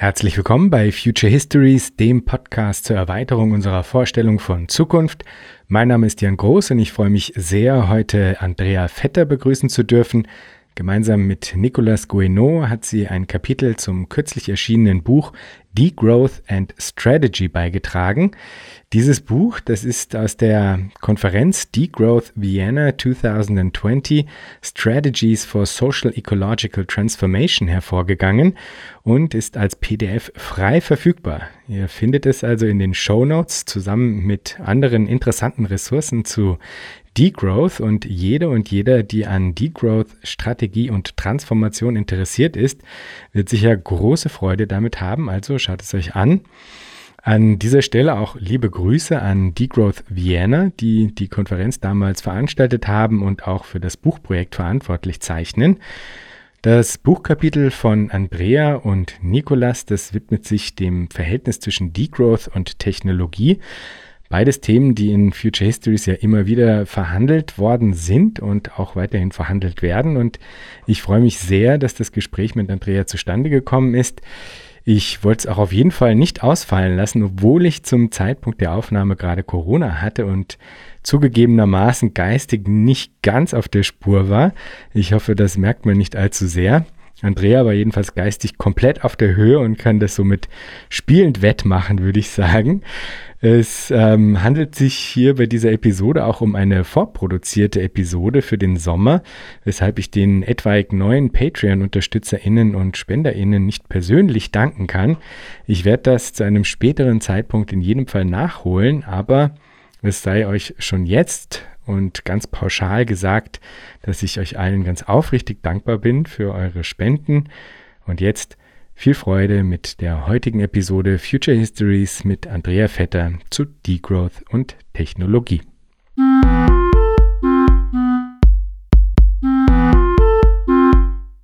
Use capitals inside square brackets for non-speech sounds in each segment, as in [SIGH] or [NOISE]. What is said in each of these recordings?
Herzlich willkommen bei Future Histories, dem Podcast zur Erweiterung unserer Vorstellung von Zukunft. Mein Name ist Jan Groß und ich freue mich sehr, heute Andrea Vetter begrüßen zu dürfen. Gemeinsam mit Nicolas Guénaud hat sie ein Kapitel zum kürzlich erschienenen Buch Degrowth and Strategy beigetragen. Dieses Buch, das ist aus der Konferenz Degrowth Vienna 2020 Strategies for Social Ecological Transformation hervorgegangen und ist als PDF frei verfügbar. Ihr findet es also in den Show Notes zusammen mit anderen interessanten Ressourcen zu Degrowth und jede und jeder, die an Degrowth, Strategie und Transformation interessiert ist, wird sicher große Freude damit haben. Also schaut es euch an. An dieser Stelle auch liebe Grüße an Degrowth Vienna, die die Konferenz damals veranstaltet haben und auch für das Buchprojekt verantwortlich zeichnen. Das Buchkapitel von Andrea und Nikolas, das widmet sich dem Verhältnis zwischen Degrowth und Technologie. Beides Themen, die in Future Histories ja immer wieder verhandelt worden sind und auch weiterhin verhandelt werden. Und ich freue mich sehr, dass das Gespräch mit Andrea zustande gekommen ist. Ich wollte es auch auf jeden Fall nicht ausfallen lassen, obwohl ich zum Zeitpunkt der Aufnahme gerade Corona hatte und zugegebenermaßen geistig nicht ganz auf der Spur war. Ich hoffe, das merkt man nicht allzu sehr. Andrea war jedenfalls geistig komplett auf der Höhe und kann das somit spielend wettmachen, würde ich sagen. Es ähm, handelt sich hier bei dieser Episode auch um eine vorproduzierte Episode für den Sommer, weshalb ich den etwaig neuen Patreon-UnterstützerInnen und SpenderInnen nicht persönlich danken kann. Ich werde das zu einem späteren Zeitpunkt in jedem Fall nachholen, aber es sei euch schon jetzt und ganz pauschal gesagt, dass ich euch allen ganz aufrichtig dankbar bin für eure Spenden. Und jetzt viel Freude mit der heutigen Episode Future Histories mit Andrea Vetter zu Degrowth und Technologie.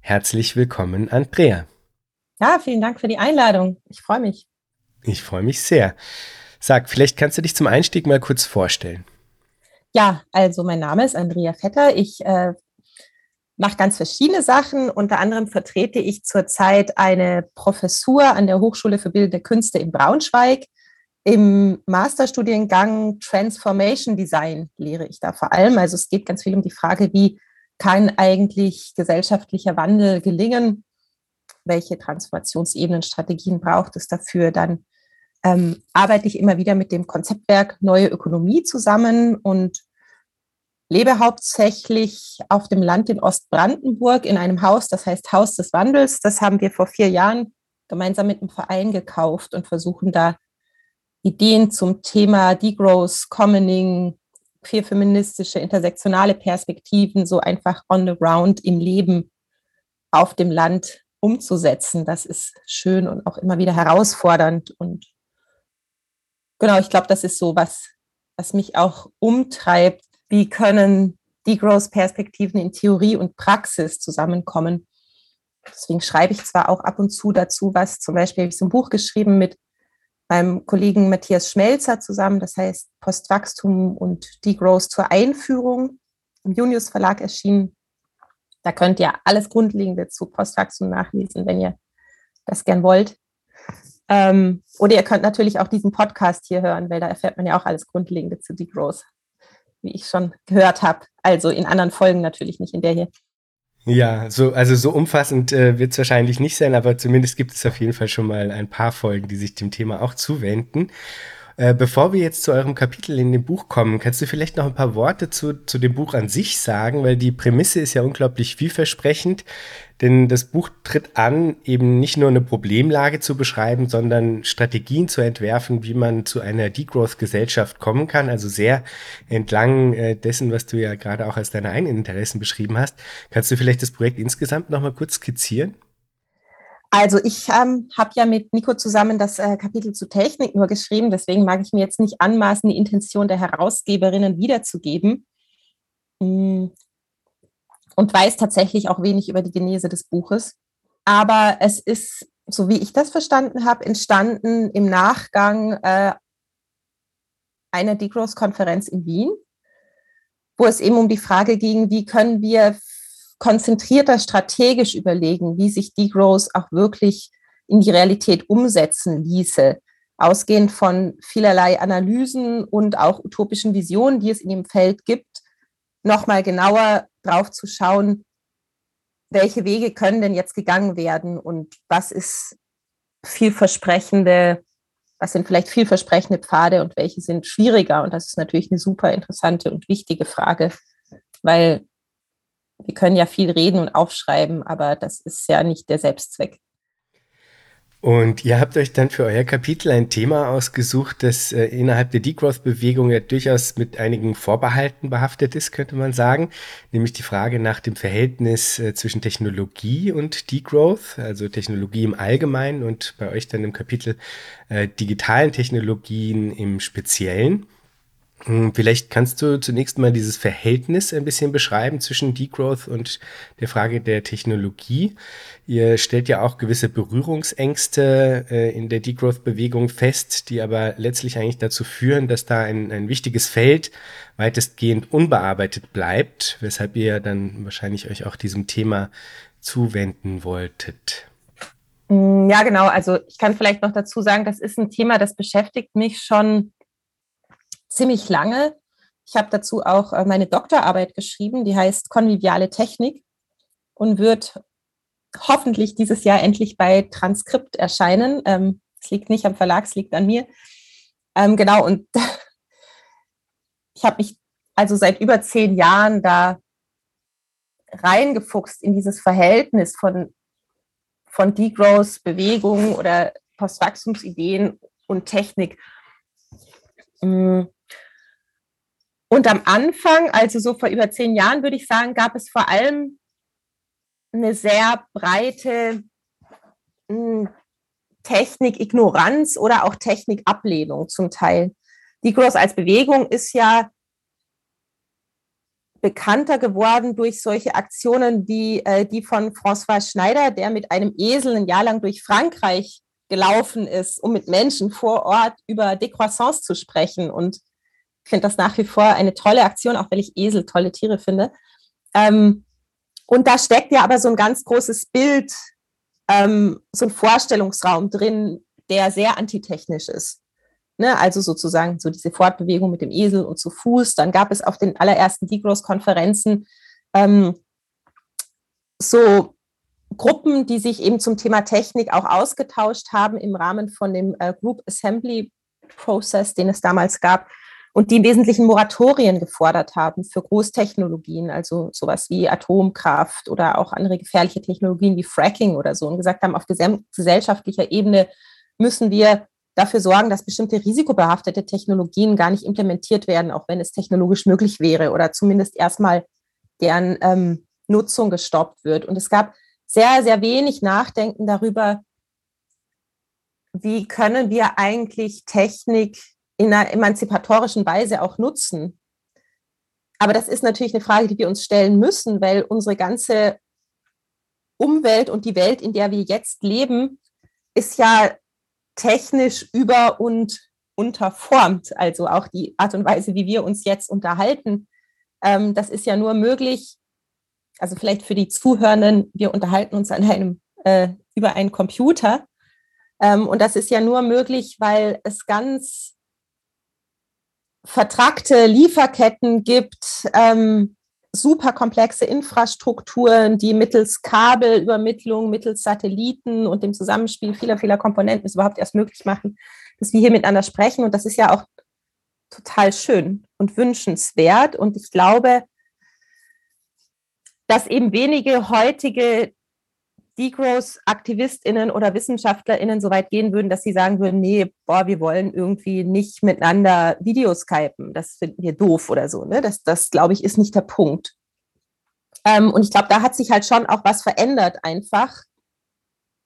Herzlich willkommen, Andrea. Ja, vielen Dank für die Einladung. Ich freue mich. Ich freue mich sehr. Sag, vielleicht kannst du dich zum Einstieg mal kurz vorstellen. Ja, also mein Name ist Andrea Vetter. Ich äh, mache ganz verschiedene Sachen. Unter anderem vertrete ich zurzeit eine Professur an der Hochschule für Bildende Künste in Braunschweig. Im Masterstudiengang Transformation Design lehre ich da vor allem. Also es geht ganz viel um die Frage, wie kann eigentlich gesellschaftlicher Wandel gelingen? Welche Transformationsebenen, Strategien braucht es dafür? Dann ähm, arbeite ich immer wieder mit dem Konzeptwerk Neue Ökonomie zusammen und lebe hauptsächlich auf dem Land in Ostbrandenburg in einem Haus, das heißt Haus des Wandels. Das haben wir vor vier Jahren gemeinsam mit einem Verein gekauft und versuchen da Ideen zum Thema Degrowth, Commoning, queerfeministische, intersektionale Perspektiven so einfach on the ground im Leben auf dem Land umzusetzen. Das ist schön und auch immer wieder herausfordernd. Und genau, ich glaube, das ist so was, was mich auch umtreibt, wie können Degrowth-Perspektiven in Theorie und Praxis zusammenkommen. Deswegen schreibe ich zwar auch ab und zu dazu was, zum Beispiel habe ich so ein Buch geschrieben mit meinem Kollegen Matthias Schmelzer zusammen, das heißt Postwachstum und Degrowth zur Einführung, im Junius Verlag erschienen. Da könnt ihr alles Grundlegende zu Postwachstum nachlesen, wenn ihr das gern wollt. Ähm, oder ihr könnt natürlich auch diesen Podcast hier hören, weil da erfährt man ja auch alles Grundlegende zu Degrowth wie ich schon gehört habe. Also in anderen Folgen natürlich, nicht in der hier. Ja, so, also so umfassend äh, wird es wahrscheinlich nicht sein, aber zumindest gibt es auf jeden Fall schon mal ein paar Folgen, die sich dem Thema auch zuwenden. Äh, bevor wir jetzt zu eurem Kapitel in dem Buch kommen, kannst du vielleicht noch ein paar Worte zu, zu dem Buch an sich sagen, weil die Prämisse ist ja unglaublich vielversprechend. Denn das Buch tritt an, eben nicht nur eine Problemlage zu beschreiben, sondern Strategien zu entwerfen, wie man zu einer Degrowth-Gesellschaft kommen kann. Also sehr entlang äh, dessen, was du ja gerade auch als deine eigenen Interessen beschrieben hast. Kannst du vielleicht das Projekt insgesamt nochmal kurz skizzieren? Also ich ähm, habe ja mit Nico zusammen das äh, Kapitel zu Technik nur geschrieben, deswegen mag ich mir jetzt nicht anmaßen, die Intention der Herausgeberinnen wiederzugeben. Mm, und weiß tatsächlich auch wenig über die Genese des Buches. Aber es ist, so wie ich das verstanden habe, entstanden im Nachgang äh, einer Degrowth-Konferenz in Wien, wo es eben um die Frage ging, wie können wir konzentrierter strategisch überlegen, wie sich Degrowth auch wirklich in die Realität umsetzen ließe, ausgehend von vielerlei Analysen und auch utopischen Visionen, die es in dem Feld gibt, nochmal genauer drauf zu schauen, welche Wege können denn jetzt gegangen werden und was ist vielversprechende, was sind vielleicht vielversprechende Pfade und welche sind schwieriger? Und das ist natürlich eine super interessante und wichtige Frage, weil wir können ja viel reden und aufschreiben, aber das ist ja nicht der Selbstzweck. Und ihr habt euch dann für euer Kapitel ein Thema ausgesucht, das äh, innerhalb der Degrowth-Bewegung ja durchaus mit einigen Vorbehalten behaftet ist, könnte man sagen. Nämlich die Frage nach dem Verhältnis äh, zwischen Technologie und Degrowth, also Technologie im Allgemeinen und bei euch dann im Kapitel äh, digitalen Technologien im Speziellen. Hm, vielleicht kannst du zunächst mal dieses Verhältnis ein bisschen beschreiben zwischen Degrowth und der Frage der Technologie. Ihr stellt ja auch gewisse Berührungsängste äh, in der Degrowth-Bewegung fest, die aber letztlich eigentlich dazu führen, dass da ein, ein wichtiges Feld weitestgehend unbearbeitet bleibt, weshalb ihr dann wahrscheinlich euch auch diesem Thema zuwenden wolltet. Hm, ja, genau. Also ich kann vielleicht noch dazu sagen, das ist ein Thema, das beschäftigt mich schon ziemlich lange. Ich habe dazu auch äh, meine Doktorarbeit geschrieben, die heißt Konviviale Technik und wird hoffentlich dieses Jahr endlich bei Transkript erscheinen. Ähm, es liegt nicht am Verlag, es liegt an mir. Ähm, genau, und [LAUGHS] ich habe mich also seit über zehn Jahren da reingefuchst in dieses Verhältnis von, von Degrowth, Bewegung oder Postwachstumsideen und Technik. Mm. Und am Anfang, also so vor über zehn Jahren, würde ich sagen, gab es vor allem eine sehr breite hm, Technik-Ignoranz oder auch Technik-Ablehnung zum Teil. Degrowth als Bewegung ist ja bekannter geworden durch solche Aktionen wie äh, die von François Schneider, der mit einem Esel ein Jahr lang durch Frankreich gelaufen ist, um mit Menschen vor Ort über Decroissance zu sprechen und finde das nach wie vor eine tolle Aktion, auch weil ich Esel tolle Tiere finde. Ähm, und da steckt ja aber so ein ganz großes Bild, ähm, so ein Vorstellungsraum drin, der sehr antitechnisch ist. Ne? Also sozusagen so diese Fortbewegung mit dem Esel und zu Fuß. Dann gab es auf den allerersten Degrowth-Konferenzen ähm, so Gruppen, die sich eben zum Thema Technik auch ausgetauscht haben im Rahmen von dem äh, Group Assembly Process, den es damals gab und die im Wesentlichen Moratorien gefordert haben für Großtechnologien, also sowas wie Atomkraft oder auch andere gefährliche Technologien wie Fracking oder so und gesagt haben, auf gesellschaftlicher Ebene müssen wir dafür sorgen, dass bestimmte risikobehaftete Technologien gar nicht implementiert werden, auch wenn es technologisch möglich wäre oder zumindest erstmal deren ähm, Nutzung gestoppt wird. Und es gab sehr, sehr wenig Nachdenken darüber, wie können wir eigentlich Technik in einer emanzipatorischen Weise auch nutzen. Aber das ist natürlich eine Frage, die wir uns stellen müssen, weil unsere ganze Umwelt und die Welt, in der wir jetzt leben, ist ja technisch über und unterformt. Also auch die Art und Weise, wie wir uns jetzt unterhalten, ähm, das ist ja nur möglich. Also vielleicht für die Zuhörenden, wir unterhalten uns an einem, äh, über einen Computer. Ähm, und das ist ja nur möglich, weil es ganz vertrackte Lieferketten gibt, ähm, super komplexe Infrastrukturen, die mittels Kabelübermittlung, mittels Satelliten und dem Zusammenspiel vieler, vieler Komponenten es überhaupt erst möglich machen, dass wir hier miteinander sprechen. Und das ist ja auch total schön und wünschenswert. Und ich glaube, dass eben wenige heutige Degrowth-AktivistInnen oder WissenschaftlerInnen so weit gehen würden, dass sie sagen würden, nee, boah, wir wollen irgendwie nicht miteinander Videoskypen, das finden wir doof oder so. Ne? Das, das glaube ich, ist nicht der Punkt. Ähm, und ich glaube, da hat sich halt schon auch was verändert, einfach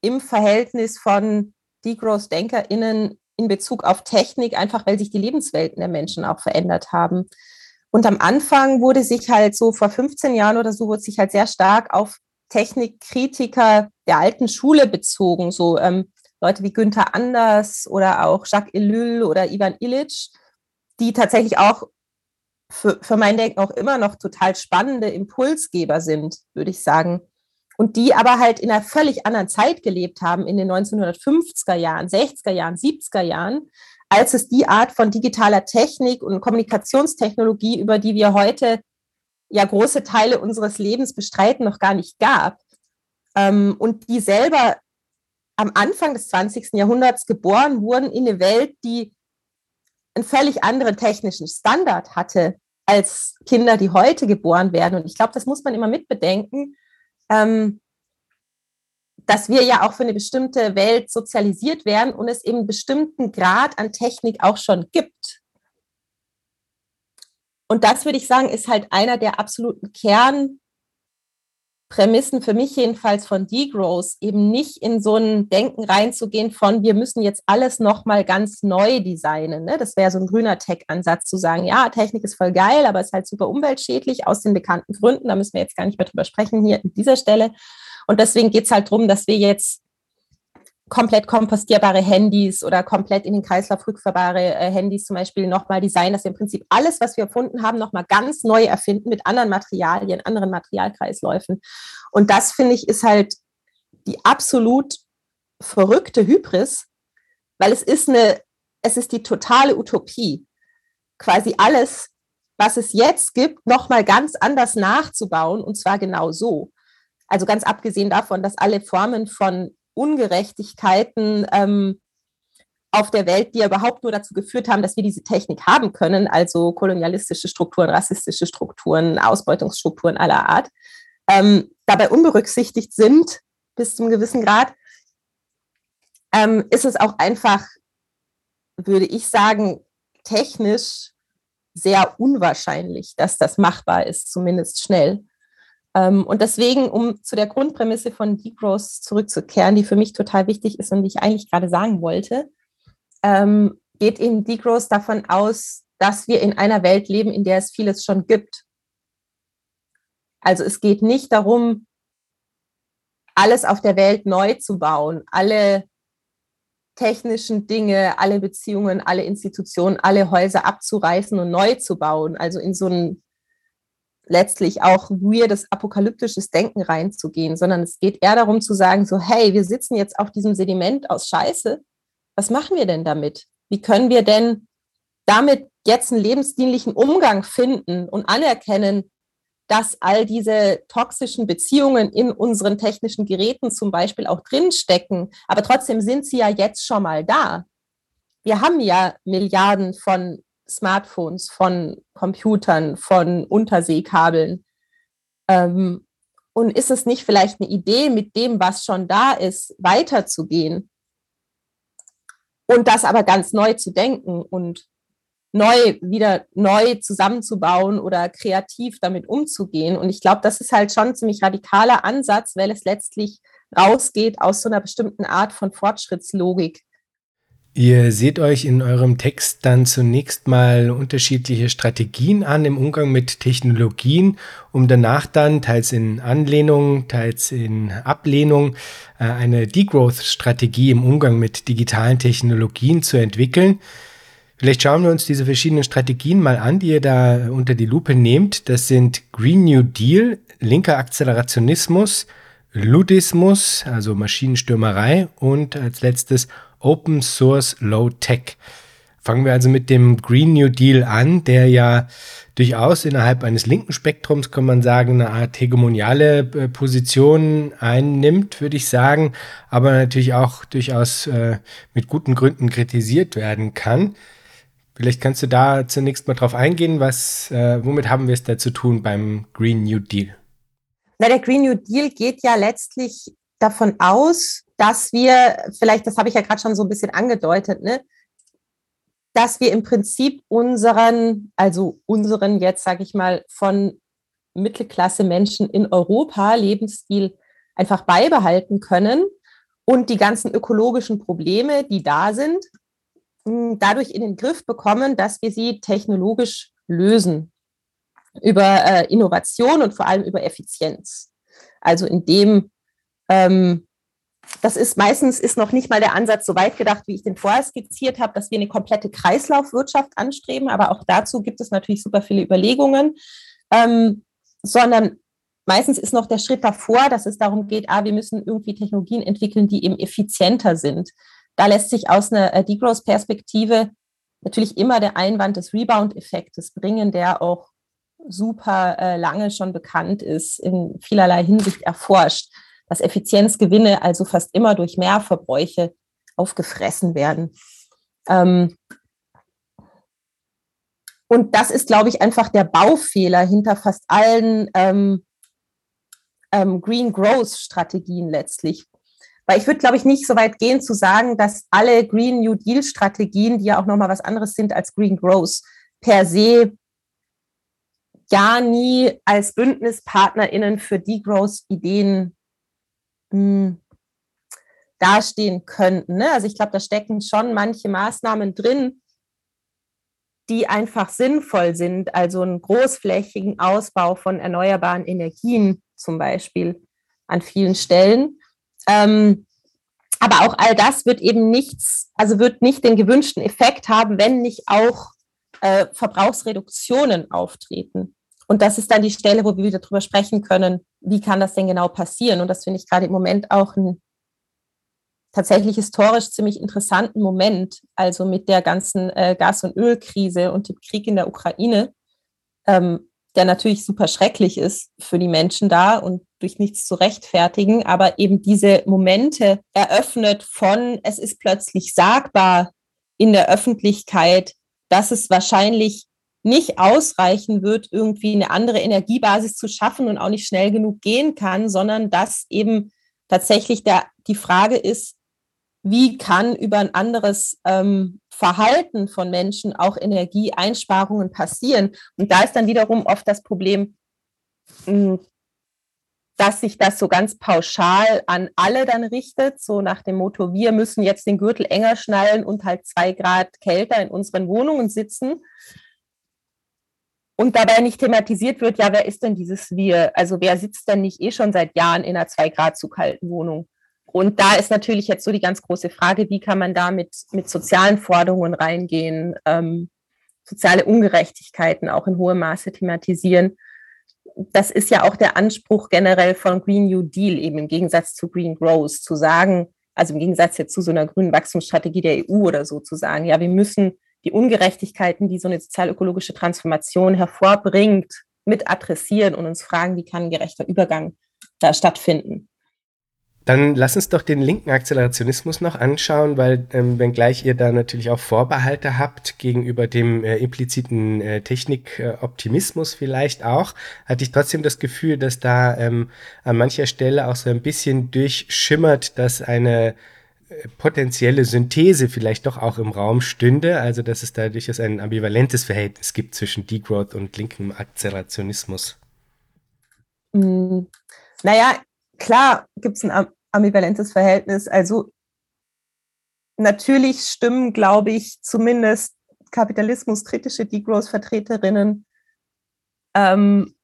im Verhältnis von Degrowth-DenkerInnen in Bezug auf Technik, einfach weil sich die Lebenswelten der Menschen auch verändert haben. Und am Anfang wurde sich halt so vor 15 Jahren oder so, wurde sich halt sehr stark auf Technikkritiker der alten Schule bezogen, so ähm, Leute wie Günther Anders oder auch Jacques Ellul oder Ivan Illich, die tatsächlich auch für, für mein Denken auch immer noch total spannende Impulsgeber sind, würde ich sagen. und die aber halt in einer völlig anderen Zeit gelebt haben, in den 1950er Jahren, 60er Jahren, 70er Jahren, als es die Art von digitaler Technik und Kommunikationstechnologie, über die wir heute ja große Teile unseres Lebens bestreiten, noch gar nicht gab. Ähm, und die selber am Anfang des 20. Jahrhunderts geboren wurden in eine Welt, die einen völlig anderen technischen Standard hatte als Kinder, die heute geboren werden. Und ich glaube, das muss man immer mitbedenken, ähm, dass wir ja auch für eine bestimmte Welt sozialisiert werden und es eben einen bestimmten Grad an Technik auch schon gibt. Und das würde ich sagen, ist halt einer der absoluten Kern Prämissen für mich jedenfalls von Degrowth, eben nicht in so ein Denken reinzugehen von, wir müssen jetzt alles nochmal ganz neu designen. Ne? Das wäre so ein grüner Tech-Ansatz zu sagen, ja, Technik ist voll geil, aber ist halt super umweltschädlich aus den bekannten Gründen. Da müssen wir jetzt gar nicht mehr drüber sprechen hier an dieser Stelle. Und deswegen geht es halt darum, dass wir jetzt komplett kompostierbare Handys oder komplett in den Kreislauf rückfahrbare äh, Handys zum Beispiel nochmal designen, dass wir im Prinzip alles, was wir erfunden haben, nochmal ganz neu erfinden mit anderen Materialien, anderen Materialkreisläufen. Und das finde ich ist halt die absolut verrückte Hybris, weil es ist eine, es ist die totale Utopie, quasi alles, was es jetzt gibt, nochmal ganz anders nachzubauen und zwar genau so. Also ganz abgesehen davon, dass alle Formen von Ungerechtigkeiten ähm, auf der Welt, die ja überhaupt nur dazu geführt haben, dass wir diese Technik haben können, also kolonialistische Strukturen, rassistische Strukturen, Ausbeutungsstrukturen aller Art, ähm, dabei unberücksichtigt sind bis zum gewissen Grad, ähm, ist es auch einfach, würde ich sagen, technisch sehr unwahrscheinlich, dass das machbar ist, zumindest schnell. Ähm, und deswegen, um zu der Grundprämisse von Degrowth zurückzukehren, die für mich total wichtig ist und die ich eigentlich gerade sagen wollte, ähm, geht eben Degrowth davon aus, dass wir in einer Welt leben, in der es vieles schon gibt. Also es geht nicht darum, alles auf der Welt neu zu bauen, alle technischen Dinge, alle Beziehungen, alle Institutionen, alle Häuser abzureißen und neu zu bauen. Also in so ein letztlich auch weirdes apokalyptisches Denken reinzugehen, sondern es geht eher darum zu sagen, so, hey, wir sitzen jetzt auf diesem Sediment aus Scheiße. Was machen wir denn damit? Wie können wir denn damit jetzt einen lebensdienlichen Umgang finden und anerkennen, dass all diese toxischen Beziehungen in unseren technischen Geräten zum Beispiel auch drinstecken. Aber trotzdem sind sie ja jetzt schon mal da. Wir haben ja Milliarden von Smartphones, von Computern, von Unterseekabeln. Ähm, und ist es nicht vielleicht eine Idee, mit dem, was schon da ist, weiterzugehen? Und das aber ganz neu zu denken und neu wieder neu zusammenzubauen oder kreativ damit umzugehen. Und ich glaube, das ist halt schon ein ziemlich radikaler Ansatz, weil es letztlich rausgeht aus so einer bestimmten Art von Fortschrittslogik. Ihr seht euch in eurem Text dann zunächst mal unterschiedliche Strategien an im Umgang mit Technologien, um danach dann teils in Anlehnung, teils in Ablehnung äh, eine Degrowth-Strategie im Umgang mit digitalen Technologien zu entwickeln. Vielleicht schauen wir uns diese verschiedenen Strategien mal an, die ihr da unter die Lupe nehmt. Das sind Green New Deal, linker Akzelerationismus, Ludismus, also Maschinenstürmerei und als letztes Open Source Low Tech. Fangen wir also mit dem Green New Deal an, der ja durchaus innerhalb eines linken Spektrums, kann man sagen, eine Art hegemoniale äh, Position einnimmt, würde ich sagen, aber natürlich auch durchaus äh, mit guten Gründen kritisiert werden kann. Vielleicht kannst du da zunächst mal drauf eingehen, was, äh, womit haben wir es da zu tun beim Green New Deal? Na, der Green New Deal geht ja letztlich davon aus, dass wir, vielleicht, das habe ich ja gerade schon so ein bisschen angedeutet, ne, dass wir im Prinzip unseren, also unseren jetzt, sage ich mal, von Mittelklasse Menschen in Europa Lebensstil einfach beibehalten können und die ganzen ökologischen Probleme, die da sind, dadurch in den Griff bekommen, dass wir sie technologisch lösen über äh, Innovation und vor allem über Effizienz. Also indem ähm, das ist meistens ist noch nicht mal der Ansatz so weit gedacht, wie ich den vorher skizziert habe, dass wir eine komplette Kreislaufwirtschaft anstreben, aber auch dazu gibt es natürlich super viele Überlegungen, ähm, sondern meistens ist noch der Schritt davor, dass es darum geht, ah, wir müssen irgendwie Technologien entwickeln, die eben effizienter sind. Da lässt sich aus einer äh, Degrowth-Perspektive natürlich immer der Einwand des Rebound-Effektes bringen, der auch super äh, lange schon bekannt ist, in vielerlei Hinsicht erforscht, dass Effizienzgewinne also fast immer durch Mehrverbräuche aufgefressen werden. Ähm, und das ist, glaube ich, einfach der Baufehler hinter fast allen ähm, ähm, Green Growth Strategien letztlich. Weil ich würde, glaube ich, nicht so weit gehen zu sagen, dass alle Green New Deal Strategien, die ja auch nochmal was anderes sind als Green Growth, per se ja nie als BündnispartnerInnen für Degrowth-Ideen hm, dastehen könnten. Ne? Also ich glaube, da stecken schon manche Maßnahmen drin, die einfach sinnvoll sind. Also einen großflächigen Ausbau von erneuerbaren Energien zum Beispiel an vielen Stellen. Ähm, aber auch all das wird eben nichts, also wird nicht den gewünschten Effekt haben, wenn nicht auch äh, Verbrauchsreduktionen auftreten. Und das ist dann die Stelle, wo wir wieder drüber sprechen können, wie kann das denn genau passieren? Und das finde ich gerade im Moment auch ein tatsächlich historisch ziemlich interessanten Moment, also mit der ganzen äh, Gas- und Ölkrise und dem Krieg in der Ukraine, ähm, der natürlich super schrecklich ist für die Menschen da und durch nichts zu rechtfertigen, aber eben diese Momente eröffnet von, es ist plötzlich sagbar in der Öffentlichkeit, dass es wahrscheinlich nicht ausreichen wird, irgendwie eine andere Energiebasis zu schaffen und auch nicht schnell genug gehen kann, sondern dass eben tatsächlich der, die Frage ist, wie kann über ein anderes ähm, Verhalten von Menschen auch Energieeinsparungen passieren. Und da ist dann wiederum oft das Problem, hm, dass sich das so ganz pauschal an alle dann richtet, so nach dem Motto, wir müssen jetzt den Gürtel enger schnallen und halt zwei Grad kälter in unseren Wohnungen sitzen und dabei nicht thematisiert wird, ja, wer ist denn dieses Wir? Also wer sitzt denn nicht eh schon seit Jahren in einer zwei Grad zu kalten Wohnung? Und da ist natürlich jetzt so die ganz große Frage, wie kann man da mit, mit sozialen Forderungen reingehen, ähm, soziale Ungerechtigkeiten auch in hohem Maße thematisieren. Das ist ja auch der Anspruch generell von Green New Deal, eben im Gegensatz zu Green Growth, zu sagen, also im Gegensatz jetzt zu so einer grünen Wachstumsstrategie der EU oder so, zu sagen, ja, wir müssen die Ungerechtigkeiten, die so eine sozialökologische Transformation hervorbringt, mit adressieren und uns fragen, wie kann ein gerechter Übergang da stattfinden. Dann lass uns doch den linken Akzelerationismus noch anschauen, weil ähm, wenngleich ihr da natürlich auch Vorbehalte habt gegenüber dem äh, impliziten äh, Technikoptimismus vielleicht auch, hatte ich trotzdem das Gefühl, dass da ähm, an mancher Stelle auch so ein bisschen durchschimmert, dass eine potenzielle Synthese vielleicht doch auch im Raum stünde, also dass es da durchaus ein ambivalentes Verhältnis gibt zwischen Degrowth und linkem Akzelerationismus. Mm, naja, klar gibt es ein ambivalentes Verhältnis. Also natürlich stimmen, glaube ich, zumindest kapitalismuskritische Degrowth-Vertreterinnen ähm,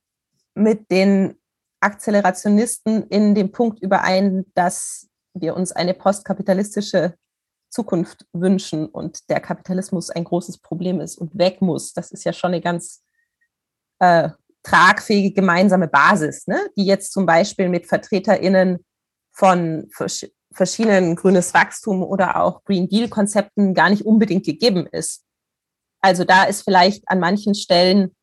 mit den Akzelerationisten in dem Punkt überein, dass wir uns eine postkapitalistische Zukunft wünschen und der Kapitalismus ein großes Problem ist und weg muss. Das ist ja schon eine ganz äh, tragfähige gemeinsame Basis, ne? die jetzt zum Beispiel mit VertreterInnen von vers verschiedenen grünes Wachstum oder auch Green Deal-Konzepten gar nicht unbedingt gegeben ist. Also da ist vielleicht an manchen Stellen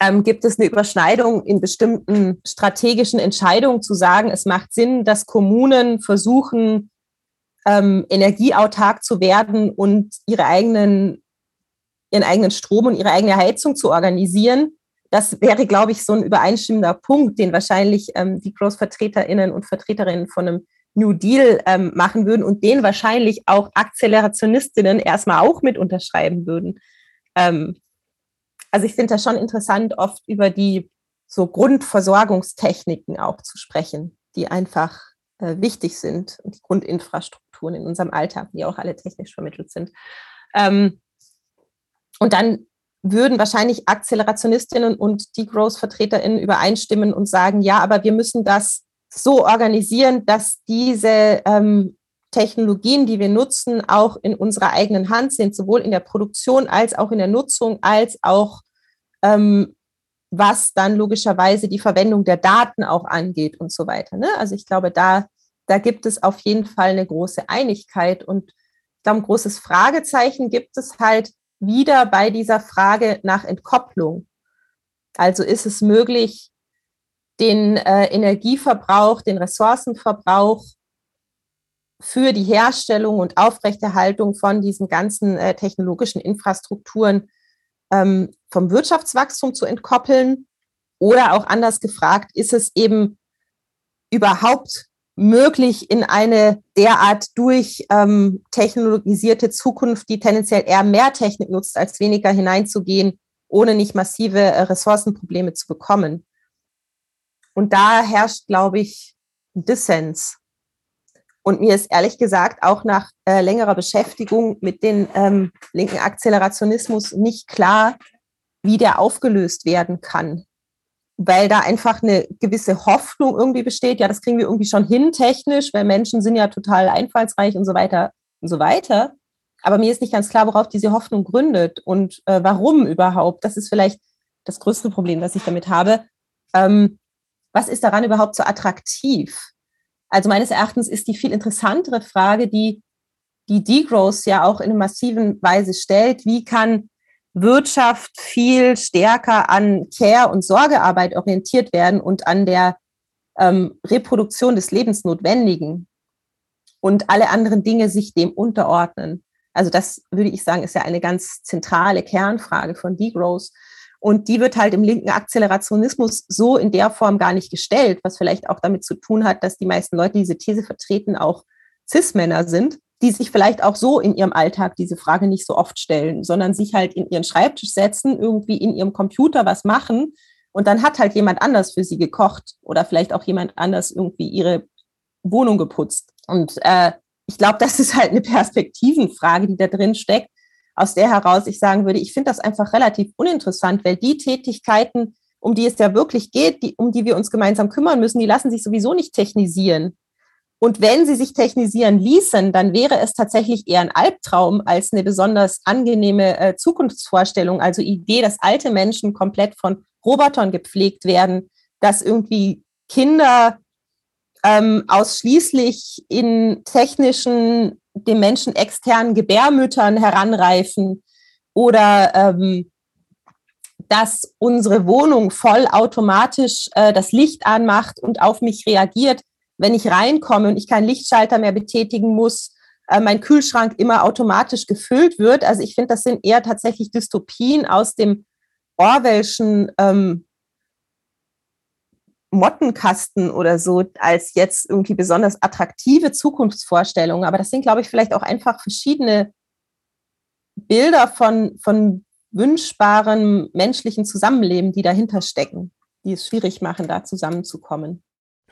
ähm, gibt es eine Überschneidung in bestimmten strategischen Entscheidungen zu sagen, es macht Sinn, dass Kommunen versuchen, ähm, energieautark zu werden und ihre eigenen, ihren eigenen Strom und ihre eigene Heizung zu organisieren. Das wäre, glaube ich, so ein übereinstimmender Punkt, den wahrscheinlich ähm, die Großvertreterinnen und Vertreterinnen von einem New Deal ähm, machen würden und den wahrscheinlich auch Akzelerationistinnen erstmal auch mit unterschreiben würden. Ähm, also ich finde das schon interessant, oft über die so Grundversorgungstechniken auch zu sprechen, die einfach äh, wichtig sind und die Grundinfrastrukturen in unserem Alltag, die auch alle technisch vermittelt sind. Ähm, und dann würden wahrscheinlich Akzelerationistinnen und Degrowth-VertreterInnen übereinstimmen und sagen, ja, aber wir müssen das so organisieren, dass diese ähm, Technologien, die wir nutzen, auch in unserer eigenen Hand sind, sowohl in der Produktion als auch in der Nutzung, als auch ähm, was dann logischerweise die Verwendung der Daten auch angeht und so weiter. Ne? Also ich glaube, da, da gibt es auf jeden Fall eine große Einigkeit und ich ein großes Fragezeichen gibt es halt wieder bei dieser Frage nach Entkopplung. Also ist es möglich, den äh, Energieverbrauch, den Ressourcenverbrauch für die Herstellung und Aufrechterhaltung von diesen ganzen äh, technologischen Infrastrukturen ähm, vom Wirtschaftswachstum zu entkoppeln? Oder auch anders gefragt, ist es eben überhaupt möglich, in eine derart durch ähm, technologisierte Zukunft, die tendenziell eher mehr Technik nutzt als weniger hineinzugehen, ohne nicht massive äh, Ressourcenprobleme zu bekommen? Und da herrscht, glaube ich, Dissens. Und mir ist ehrlich gesagt auch nach äh, längerer Beschäftigung mit dem ähm, linken Akzelerationismus nicht klar, wie der aufgelöst werden kann. Weil da einfach eine gewisse Hoffnung irgendwie besteht, ja, das kriegen wir irgendwie schon hin technisch, weil Menschen sind ja total einfallsreich und so weiter und so weiter. Aber mir ist nicht ganz klar, worauf diese Hoffnung gründet und äh, warum überhaupt. Das ist vielleicht das größte Problem, das ich damit habe. Ähm, was ist daran überhaupt so attraktiv? Also meines Erachtens ist die viel interessantere Frage, die die Degrowth ja auch in massiven Weise stellt. Wie kann Wirtschaft viel stärker an Care- und Sorgearbeit orientiert werden und an der ähm, Reproduktion des Lebensnotwendigen und alle anderen Dinge sich dem unterordnen? Also das würde ich sagen, ist ja eine ganz zentrale Kernfrage von Degrowth. Und die wird halt im linken Akzelerationismus so in der Form gar nicht gestellt, was vielleicht auch damit zu tun hat, dass die meisten Leute, die diese These vertreten, auch Cis-Männer sind, die sich vielleicht auch so in ihrem Alltag diese Frage nicht so oft stellen, sondern sich halt in ihren Schreibtisch setzen, irgendwie in ihrem Computer was machen und dann hat halt jemand anders für sie gekocht oder vielleicht auch jemand anders irgendwie ihre Wohnung geputzt. Und äh, ich glaube, das ist halt eine [LAUGHS] Perspektivenfrage, die da drin steckt aus der heraus ich sagen würde, ich finde das einfach relativ uninteressant, weil die Tätigkeiten, um die es ja wirklich geht, die, um die wir uns gemeinsam kümmern müssen, die lassen sich sowieso nicht technisieren. Und wenn sie sich technisieren ließen, dann wäre es tatsächlich eher ein Albtraum als eine besonders angenehme äh, Zukunftsvorstellung, also Idee, dass alte Menschen komplett von Robotern gepflegt werden, dass irgendwie Kinder ähm, ausschließlich in technischen dem Menschen externen Gebärmüttern heranreifen oder ähm, dass unsere Wohnung vollautomatisch äh, das Licht anmacht und auf mich reagiert, wenn ich reinkomme und ich keinen Lichtschalter mehr betätigen muss, äh, mein Kühlschrank immer automatisch gefüllt wird. Also ich finde, das sind eher tatsächlich Dystopien aus dem Orwellschen ähm, Mottenkasten oder so als jetzt irgendwie besonders attraktive Zukunftsvorstellungen. Aber das sind, glaube ich, vielleicht auch einfach verschiedene Bilder von, von wünschbarem menschlichen Zusammenleben, die dahinter stecken, die es schwierig machen, da zusammenzukommen.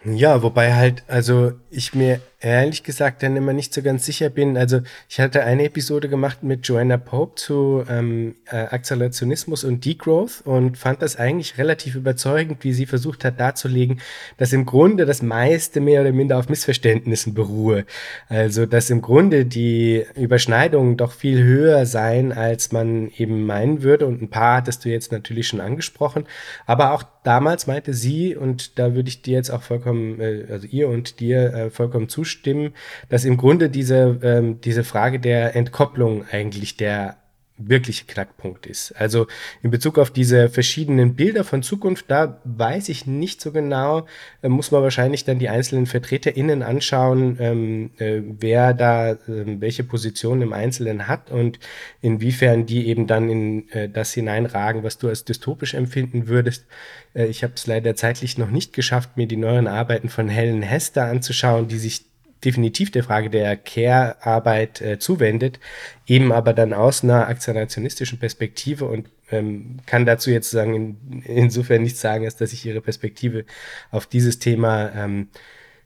Ja, wobei halt, also ich mir ehrlich gesagt dann immer nicht so ganz sicher bin. Also ich hatte eine Episode gemacht mit Joanna Pope zu ähm, äh, Akzelerationismus und Degrowth und fand das eigentlich relativ überzeugend, wie sie versucht hat darzulegen, dass im Grunde das meiste mehr oder minder auf Missverständnissen beruhe. Also dass im Grunde die Überschneidungen doch viel höher seien, als man eben meinen würde. Und ein paar hattest du jetzt natürlich schon angesprochen. Aber auch damals meinte sie, und da würde ich dir jetzt auch vollkommen, äh, also ihr und dir äh, vollkommen zustimmen, zustimmen, dass im Grunde diese, ähm, diese Frage der Entkopplung eigentlich der wirkliche Knackpunkt ist. Also in Bezug auf diese verschiedenen Bilder von Zukunft, da weiß ich nicht so genau, äh, muss man wahrscheinlich dann die einzelnen VertreterInnen anschauen, ähm, äh, wer da äh, welche Position im Einzelnen hat und inwiefern die eben dann in äh, das hineinragen, was du als dystopisch empfinden würdest. Äh, ich habe es leider zeitlich noch nicht geschafft, mir die neuen Arbeiten von Helen Hester anzuschauen, die sich definitiv der Frage der Care-Arbeit äh, zuwendet, eben aber dann aus einer akzelerationistischen Perspektive und ähm, kann dazu jetzt sagen, in, insofern nichts sagen, als dass ich ihre Perspektive auf dieses Thema ähm,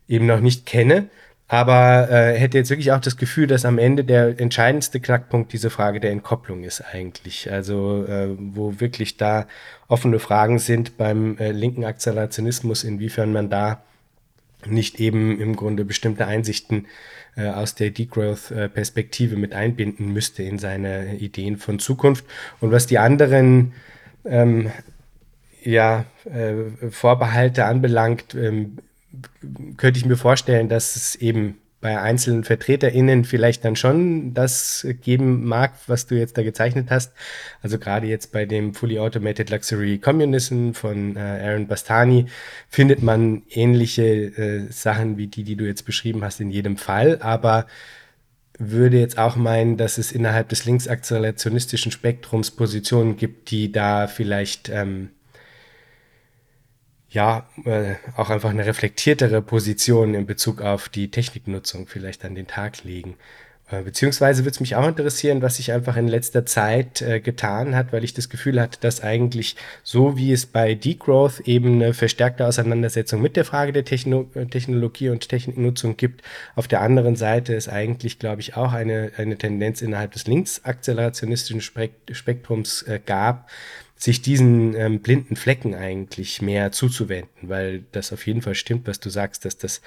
eben noch nicht kenne. Aber äh, hätte jetzt wirklich auch das Gefühl, dass am Ende der entscheidendste Knackpunkt diese Frage der Entkopplung ist eigentlich. Also äh, wo wirklich da offene Fragen sind beim äh, linken Akzelerationismus, inwiefern man da nicht eben im Grunde bestimmte Einsichten äh, aus der Degrowth-Perspektive mit einbinden müsste in seine Ideen von Zukunft. Und was die anderen ähm, ja, äh, Vorbehalte anbelangt, ähm, könnte ich mir vorstellen, dass es eben bei einzelnen VertreterInnen vielleicht dann schon das geben mag, was du jetzt da gezeichnet hast. Also gerade jetzt bei dem Fully Automated Luxury Communism von äh, Aaron Bastani findet man ähnliche äh, Sachen wie die, die du jetzt beschrieben hast, in jedem Fall. Aber würde jetzt auch meinen, dass es innerhalb des linksakzelerationistischen Spektrums Positionen gibt, die da vielleicht ähm, ja, äh, auch einfach eine reflektiertere Position in Bezug auf die Techniknutzung vielleicht an den Tag legen. Äh, beziehungsweise würde es mich auch interessieren, was sich einfach in letzter Zeit äh, getan hat, weil ich das Gefühl hatte, dass eigentlich so wie es bei Degrowth eben eine verstärkte Auseinandersetzung mit der Frage der Techno äh, Technologie und Techniknutzung gibt, auf der anderen Seite ist eigentlich, glaube ich, auch eine, eine Tendenz innerhalb des linksakzelerationistischen Spektrums äh, gab, sich diesen ähm, blinden Flecken eigentlich mehr zuzuwenden, weil das auf jeden Fall stimmt, was du sagst, dass das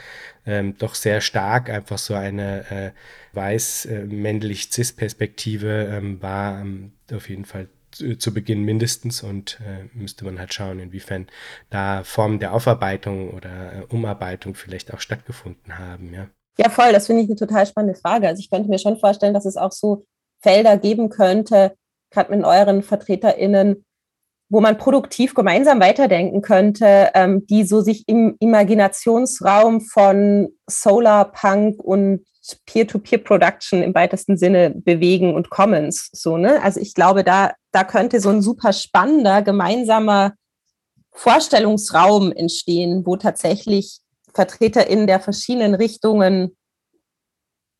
ähm, doch sehr stark einfach so eine äh, weiß-männlich-cis-Perspektive äh, ähm, war, ähm, auf jeden Fall zu, zu Beginn mindestens und äh, müsste man halt schauen, inwiefern da Formen der Aufarbeitung oder äh, Umarbeitung vielleicht auch stattgefunden haben, ja. Ja, voll, das finde ich eine total spannende Frage. Also ich könnte mir schon vorstellen, dass es auch so Felder geben könnte, gerade mit euren VertreterInnen, wo man produktiv gemeinsam weiterdenken könnte, ähm, die so sich im Imaginationsraum von Solarpunk und Peer-to-Peer-Production im weitesten Sinne bewegen und Commons. So, ne? Also ich glaube, da, da könnte so ein super spannender gemeinsamer Vorstellungsraum entstehen, wo tatsächlich VertreterInnen der verschiedenen Richtungen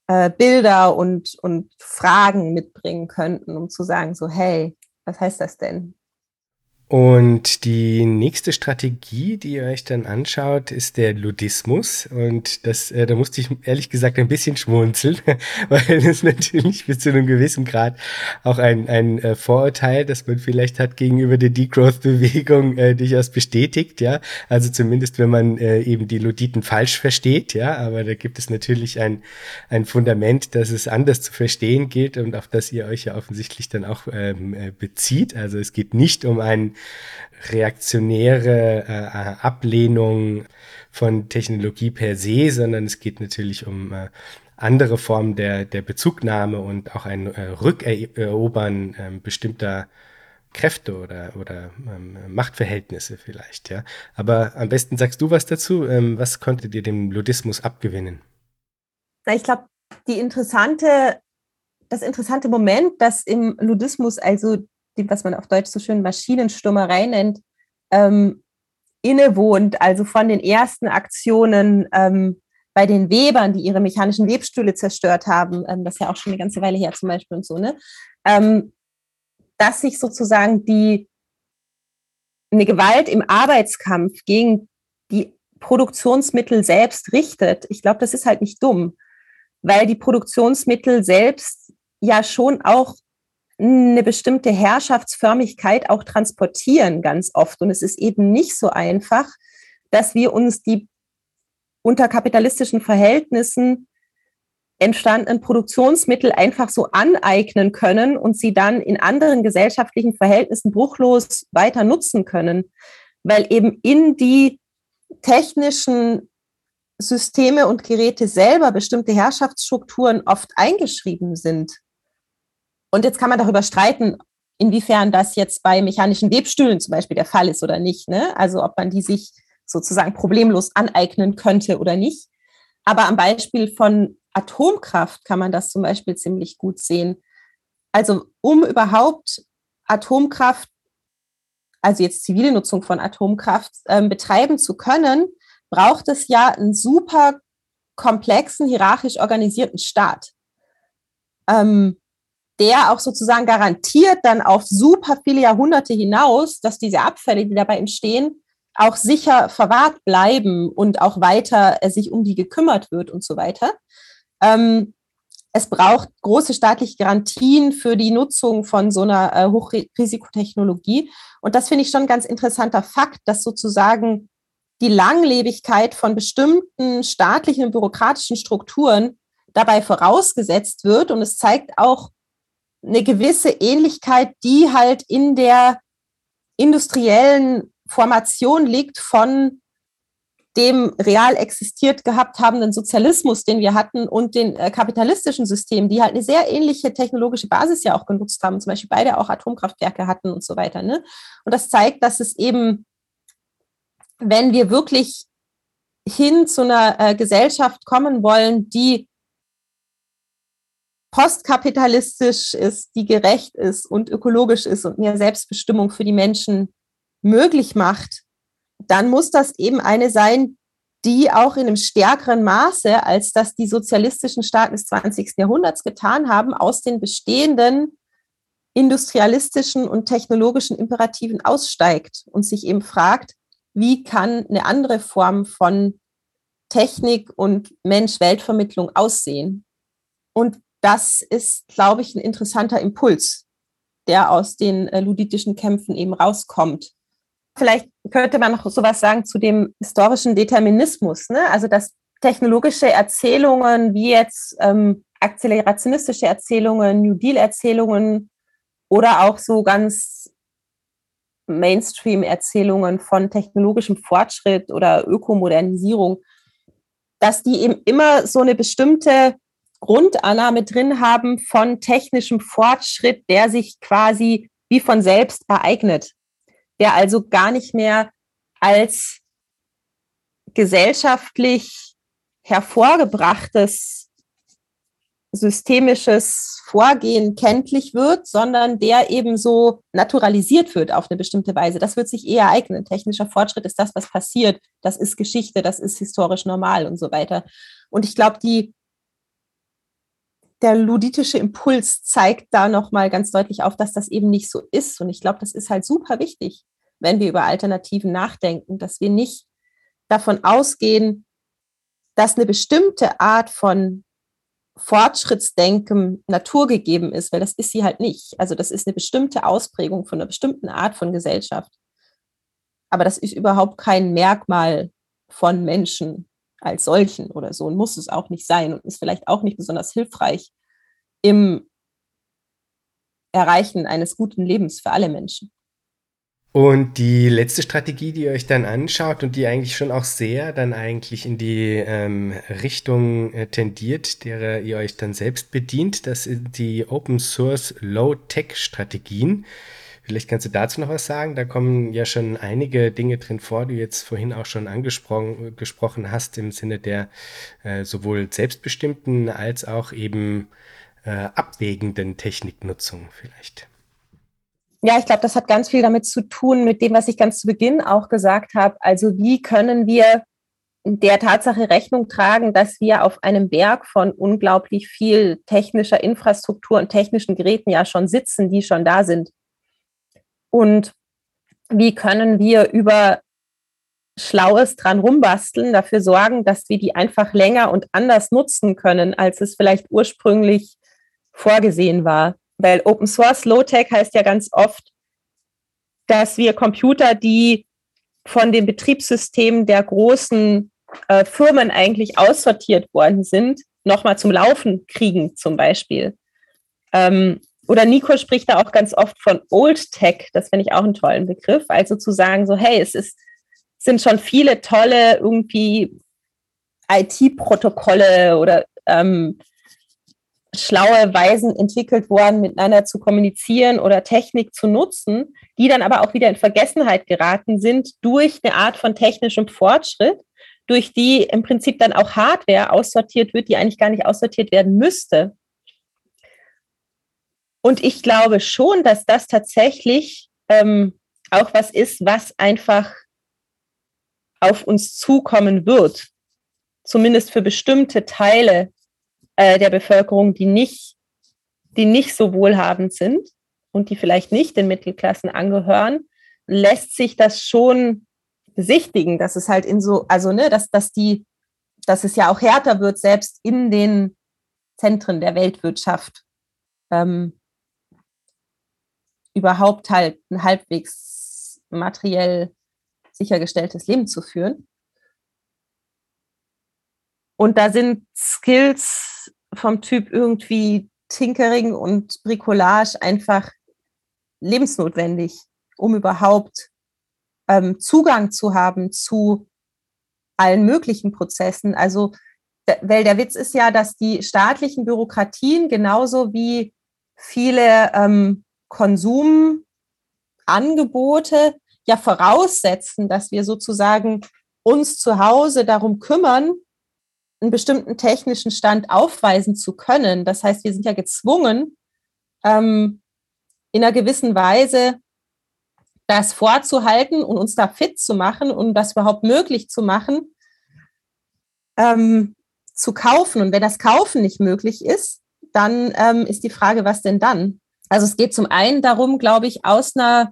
äh, Bilder und, und Fragen mitbringen könnten, um zu sagen, so, hey, was heißt das denn? Und die nächste Strategie, die ihr euch dann anschaut, ist der Ludismus. Und das, äh, da musste ich ehrlich gesagt ein bisschen schmunzeln, [LAUGHS] weil das natürlich bis zu einem gewissen Grad auch ein, ein äh, Vorurteil, das man vielleicht hat gegenüber der Degrowth-Bewegung, äh, durchaus bestätigt. Ja, also zumindest wenn man äh, eben die Luditen falsch versteht. Ja, aber da gibt es natürlich ein, ein Fundament, das es anders zu verstehen gilt und auf das ihr euch ja offensichtlich dann auch ähm, äh, bezieht. Also es geht nicht um einen reaktionäre äh, Ablehnung von Technologie per se, sondern es geht natürlich um äh, andere Formen der, der Bezugnahme und auch ein äh, Rückerobern äh, bestimmter Kräfte oder, oder ähm, Machtverhältnisse vielleicht, ja. Aber am besten sagst du was dazu. Ähm, was konntet ihr dem Ludismus abgewinnen? Ich glaube, die interessante, das interessante Moment, dass im Ludismus also die, was man auf Deutsch so schön Maschinenstummerei nennt, ähm, innewohnt, also von den ersten Aktionen ähm, bei den Webern, die ihre mechanischen Webstühle zerstört haben, ähm, das ist ja auch schon eine ganze Weile her zum Beispiel und so, ne? Ähm, dass sich sozusagen die eine Gewalt im Arbeitskampf gegen die Produktionsmittel selbst richtet. Ich glaube, das ist halt nicht dumm, weil die Produktionsmittel selbst ja schon auch eine bestimmte Herrschaftsförmigkeit auch transportieren ganz oft. Und es ist eben nicht so einfach, dass wir uns die unter kapitalistischen Verhältnissen entstandenen Produktionsmittel einfach so aneignen können und sie dann in anderen gesellschaftlichen Verhältnissen bruchlos weiter nutzen können, weil eben in die technischen Systeme und Geräte selber bestimmte Herrschaftsstrukturen oft eingeschrieben sind. Und jetzt kann man darüber streiten, inwiefern das jetzt bei mechanischen Webstühlen zum Beispiel der Fall ist oder nicht. Ne? Also ob man die sich sozusagen problemlos aneignen könnte oder nicht. Aber am Beispiel von Atomkraft kann man das zum Beispiel ziemlich gut sehen. Also um überhaupt Atomkraft, also jetzt zivile Nutzung von Atomkraft äh, betreiben zu können, braucht es ja einen super komplexen, hierarchisch organisierten Staat. Ähm, der auch sozusagen garantiert dann auf super viele Jahrhunderte hinaus, dass diese Abfälle, die dabei entstehen, auch sicher verwahrt bleiben und auch weiter äh, sich um die gekümmert wird und so weiter. Ähm, es braucht große staatliche Garantien für die Nutzung von so einer äh, Hochrisikotechnologie. Und das finde ich schon ein ganz interessanter Fakt, dass sozusagen die Langlebigkeit von bestimmten staatlichen und bürokratischen Strukturen dabei vorausgesetzt wird. Und es zeigt auch, eine gewisse Ähnlichkeit, die halt in der industriellen Formation liegt von dem real existiert gehabt habenden Sozialismus, den wir hatten, und den äh, kapitalistischen Systemen, die halt eine sehr ähnliche technologische Basis ja auch genutzt haben, zum Beispiel beide auch Atomkraftwerke hatten und so weiter. Ne? Und das zeigt, dass es eben, wenn wir wirklich hin zu einer äh, Gesellschaft kommen wollen, die postkapitalistisch ist, die gerecht ist und ökologisch ist und mehr Selbstbestimmung für die Menschen möglich macht, dann muss das eben eine sein, die auch in einem stärkeren Maße, als das die sozialistischen Staaten des 20. Jahrhunderts getan haben, aus den bestehenden industrialistischen und technologischen Imperativen aussteigt und sich eben fragt, wie kann eine andere Form von Technik und Mensch-Weltvermittlung aussehen? Und das ist, glaube ich, ein interessanter Impuls, der aus den äh, luditischen Kämpfen eben rauskommt. Vielleicht könnte man noch sowas sagen zu dem historischen Determinismus, ne? also dass technologische Erzählungen wie jetzt ähm, akzelerationistische Erzählungen, New Deal-Erzählungen oder auch so ganz Mainstream-Erzählungen von technologischem Fortschritt oder Ökomodernisierung, dass die eben immer so eine bestimmte Grundannahme drin haben von technischem Fortschritt, der sich quasi wie von selbst ereignet, der also gar nicht mehr als gesellschaftlich hervorgebrachtes systemisches Vorgehen kenntlich wird, sondern der eben so naturalisiert wird auf eine bestimmte Weise. Das wird sich eher eignen. Technischer Fortschritt ist das, was passiert. Das ist Geschichte, das ist historisch normal und so weiter. Und ich glaube, die der luditische Impuls zeigt da nochmal ganz deutlich auf, dass das eben nicht so ist. Und ich glaube, das ist halt super wichtig, wenn wir über Alternativen nachdenken, dass wir nicht davon ausgehen, dass eine bestimmte Art von Fortschrittsdenken naturgegeben ist, weil das ist sie halt nicht. Also das ist eine bestimmte Ausprägung von einer bestimmten Art von Gesellschaft. Aber das ist überhaupt kein Merkmal von Menschen als solchen oder so und muss es auch nicht sein und ist vielleicht auch nicht besonders hilfreich im Erreichen eines guten Lebens für alle Menschen. Und die letzte Strategie, die ihr euch dann anschaut und die eigentlich schon auch sehr dann eigentlich in die ähm, Richtung äh, tendiert, derer ihr euch dann selbst bedient, das sind die Open Source Low Tech Strategien. Vielleicht kannst du dazu noch was sagen. Da kommen ja schon einige Dinge drin vor, die du jetzt vorhin auch schon angesprochen gesprochen hast, im Sinne der äh, sowohl selbstbestimmten als auch eben äh, abwägenden Techniknutzung vielleicht. Ja, ich glaube, das hat ganz viel damit zu tun, mit dem, was ich ganz zu Beginn auch gesagt habe. Also wie können wir der Tatsache Rechnung tragen, dass wir auf einem Berg von unglaublich viel technischer Infrastruktur und technischen Geräten ja schon sitzen, die schon da sind. Und wie können wir über Schlaues dran rumbasteln, dafür sorgen, dass wir die einfach länger und anders nutzen können, als es vielleicht ursprünglich vorgesehen war. Weil Open Source Low Tech heißt ja ganz oft, dass wir Computer, die von den Betriebssystemen der großen äh, Firmen eigentlich aussortiert worden sind, nochmal zum Laufen kriegen, zum Beispiel. Ähm, oder Nico spricht da auch ganz oft von Old Tech, das finde ich auch einen tollen Begriff. Also zu sagen, so, hey, es ist, sind schon viele tolle irgendwie IT-Protokolle oder ähm, schlaue Weisen entwickelt worden, miteinander zu kommunizieren oder Technik zu nutzen, die dann aber auch wieder in Vergessenheit geraten sind durch eine Art von technischem Fortschritt, durch die im Prinzip dann auch Hardware aussortiert wird, die eigentlich gar nicht aussortiert werden müsste. Und ich glaube schon, dass das tatsächlich ähm, auch was ist, was einfach auf uns zukommen wird. Zumindest für bestimmte Teile äh, der Bevölkerung, die nicht, die nicht so wohlhabend sind und die vielleicht nicht den Mittelklassen angehören, lässt sich das schon besichtigen, dass es halt in so, also ne, dass, dass die, dass es ja auch härter wird, selbst in den Zentren der Weltwirtschaft ähm, überhaupt halt ein halbwegs materiell sichergestelltes Leben zu führen. Und da sind Skills vom Typ irgendwie Tinkering und Bricolage einfach lebensnotwendig, um überhaupt ähm, Zugang zu haben zu allen möglichen Prozessen. Also, weil der Witz ist ja, dass die staatlichen Bürokratien genauso wie viele ähm, Konsumangebote ja voraussetzen, dass wir sozusagen uns zu Hause darum kümmern, einen bestimmten technischen Stand aufweisen zu können. Das heißt, wir sind ja gezwungen, ähm, in einer gewissen Weise das vorzuhalten und uns da fit zu machen und das überhaupt möglich zu machen, ähm, zu kaufen. Und wenn das Kaufen nicht möglich ist, dann ähm, ist die Frage, was denn dann? Also es geht zum einen darum, glaube ich, aus einer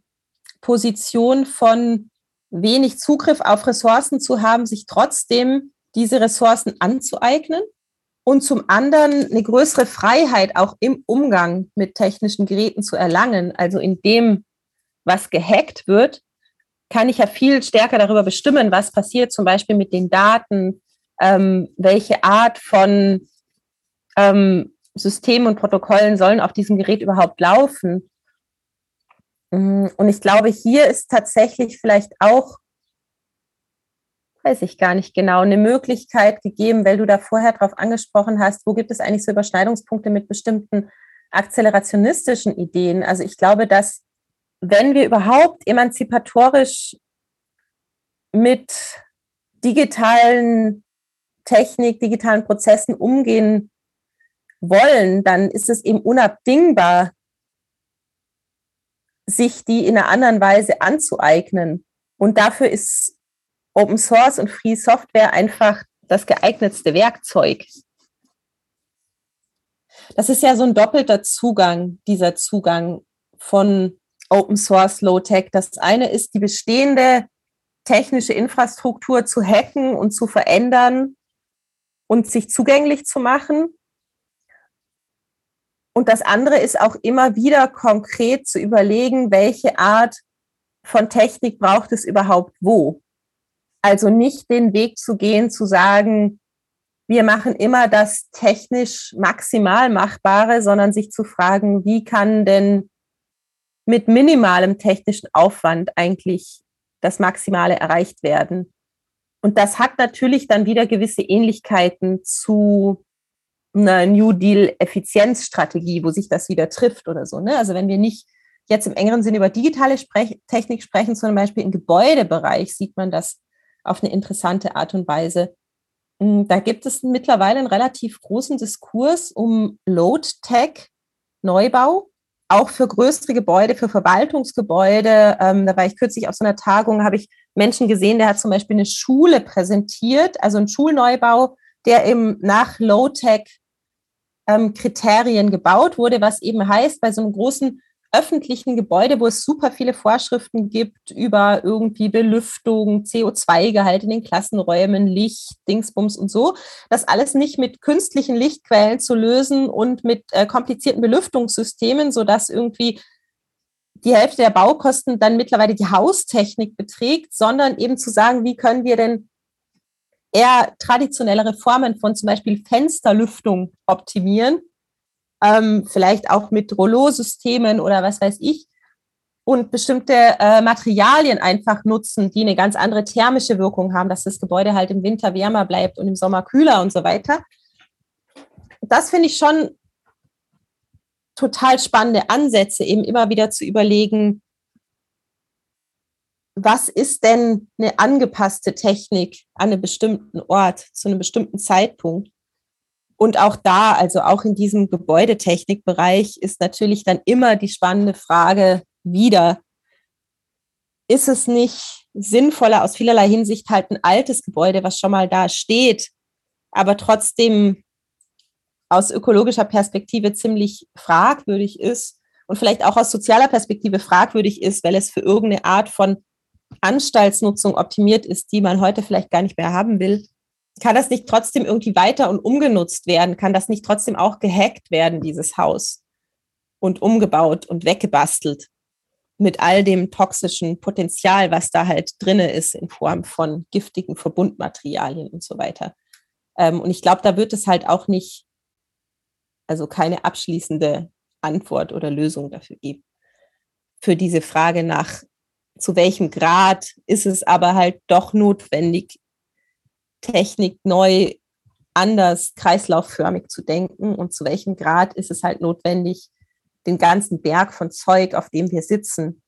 Position von wenig Zugriff auf Ressourcen zu haben, sich trotzdem diese Ressourcen anzueignen und zum anderen eine größere Freiheit auch im Umgang mit technischen Geräten zu erlangen. Also in dem, was gehackt wird, kann ich ja viel stärker darüber bestimmen, was passiert zum Beispiel mit den Daten, ähm, welche Art von ähm, Systemen und Protokollen sollen auf diesem Gerät überhaupt laufen. Mm, und ich glaube, hier ist tatsächlich vielleicht auch, weiß ich gar nicht genau, eine Möglichkeit gegeben, weil du da vorher drauf angesprochen hast, wo gibt es eigentlich so Überschneidungspunkte mit bestimmten akzelerationistischen Ideen? Also ich glaube, dass wenn wir überhaupt emanzipatorisch mit digitalen Technik, digitalen Prozessen umgehen wollen, dann ist es eben unabdingbar, sich die in einer anderen Weise anzueignen. Und dafür ist Open Source und Free Software einfach das geeignetste Werkzeug. Das ist ja so ein doppelter Zugang, dieser Zugang von Open Source Low Tech. Das eine ist die bestehende technische Infrastruktur zu hacken und zu verändern und sich zugänglich zu machen. Und das andere ist auch immer wieder konkret zu überlegen, welche Art von Technik braucht es überhaupt wo. Also nicht den Weg zu gehen, zu sagen, wir machen immer das technisch maximal Machbare, sondern sich zu fragen, wie kann denn mit minimalem technischen Aufwand eigentlich das Maximale erreicht werden. Und das hat natürlich dann wieder gewisse Ähnlichkeiten zu eine New Deal Effizienzstrategie, wo sich das wieder trifft oder so. Ne? Also wenn wir nicht jetzt im engeren Sinne über digitale Sprech Technik sprechen, zum Beispiel im Gebäudebereich sieht man das auf eine interessante Art und Weise. Hm, da gibt es mittlerweile einen relativ großen Diskurs um Load Tech Neubau, auch für größere Gebäude, für Verwaltungsgebäude. Ähm, da war ich kürzlich auf so einer Tagung, habe ich Menschen gesehen, der hat zum Beispiel eine Schule präsentiert, also einen Schulneubau, der eben nach Low-Tech ähm, Kriterien gebaut wurde, was eben heißt, bei so einem großen öffentlichen Gebäude, wo es super viele Vorschriften gibt über irgendwie Belüftung, CO2-Gehalt in den Klassenräumen, Licht, Dingsbums und so, das alles nicht mit künstlichen Lichtquellen zu lösen und mit äh, komplizierten Belüftungssystemen, sodass irgendwie die Hälfte der Baukosten dann mittlerweile die Haustechnik beträgt, sondern eben zu sagen, wie können wir denn eher traditionellere Formen von zum Beispiel Fensterlüftung optimieren, ähm, vielleicht auch mit Rollo-Systemen oder was weiß ich, und bestimmte äh, Materialien einfach nutzen, die eine ganz andere thermische Wirkung haben, dass das Gebäude halt im Winter wärmer bleibt und im Sommer kühler und so weiter. Das finde ich schon total spannende Ansätze, eben immer wieder zu überlegen, was ist denn eine angepasste Technik an einem bestimmten Ort, zu einem bestimmten Zeitpunkt? Und auch da, also auch in diesem Gebäudetechnikbereich, ist natürlich dann immer die spannende Frage wieder, ist es nicht sinnvoller aus vielerlei Hinsicht halt ein altes Gebäude, was schon mal da steht, aber trotzdem aus ökologischer Perspektive ziemlich fragwürdig ist und vielleicht auch aus sozialer Perspektive fragwürdig ist, weil es für irgendeine Art von Anstaltsnutzung optimiert ist, die man heute vielleicht gar nicht mehr haben will, kann das nicht trotzdem irgendwie weiter und umgenutzt werden? Kann das nicht trotzdem auch gehackt werden, dieses Haus? Und umgebaut und weggebastelt mit all dem toxischen Potenzial, was da halt drinne ist in Form von giftigen Verbundmaterialien und so weiter. Ähm, und ich glaube, da wird es halt auch nicht, also keine abschließende Antwort oder Lösung dafür geben. Für diese Frage nach zu welchem Grad ist es aber halt doch notwendig, Technik neu anders kreislaufförmig zu denken und zu welchem Grad ist es halt notwendig, den ganzen Berg von Zeug, auf dem wir sitzen,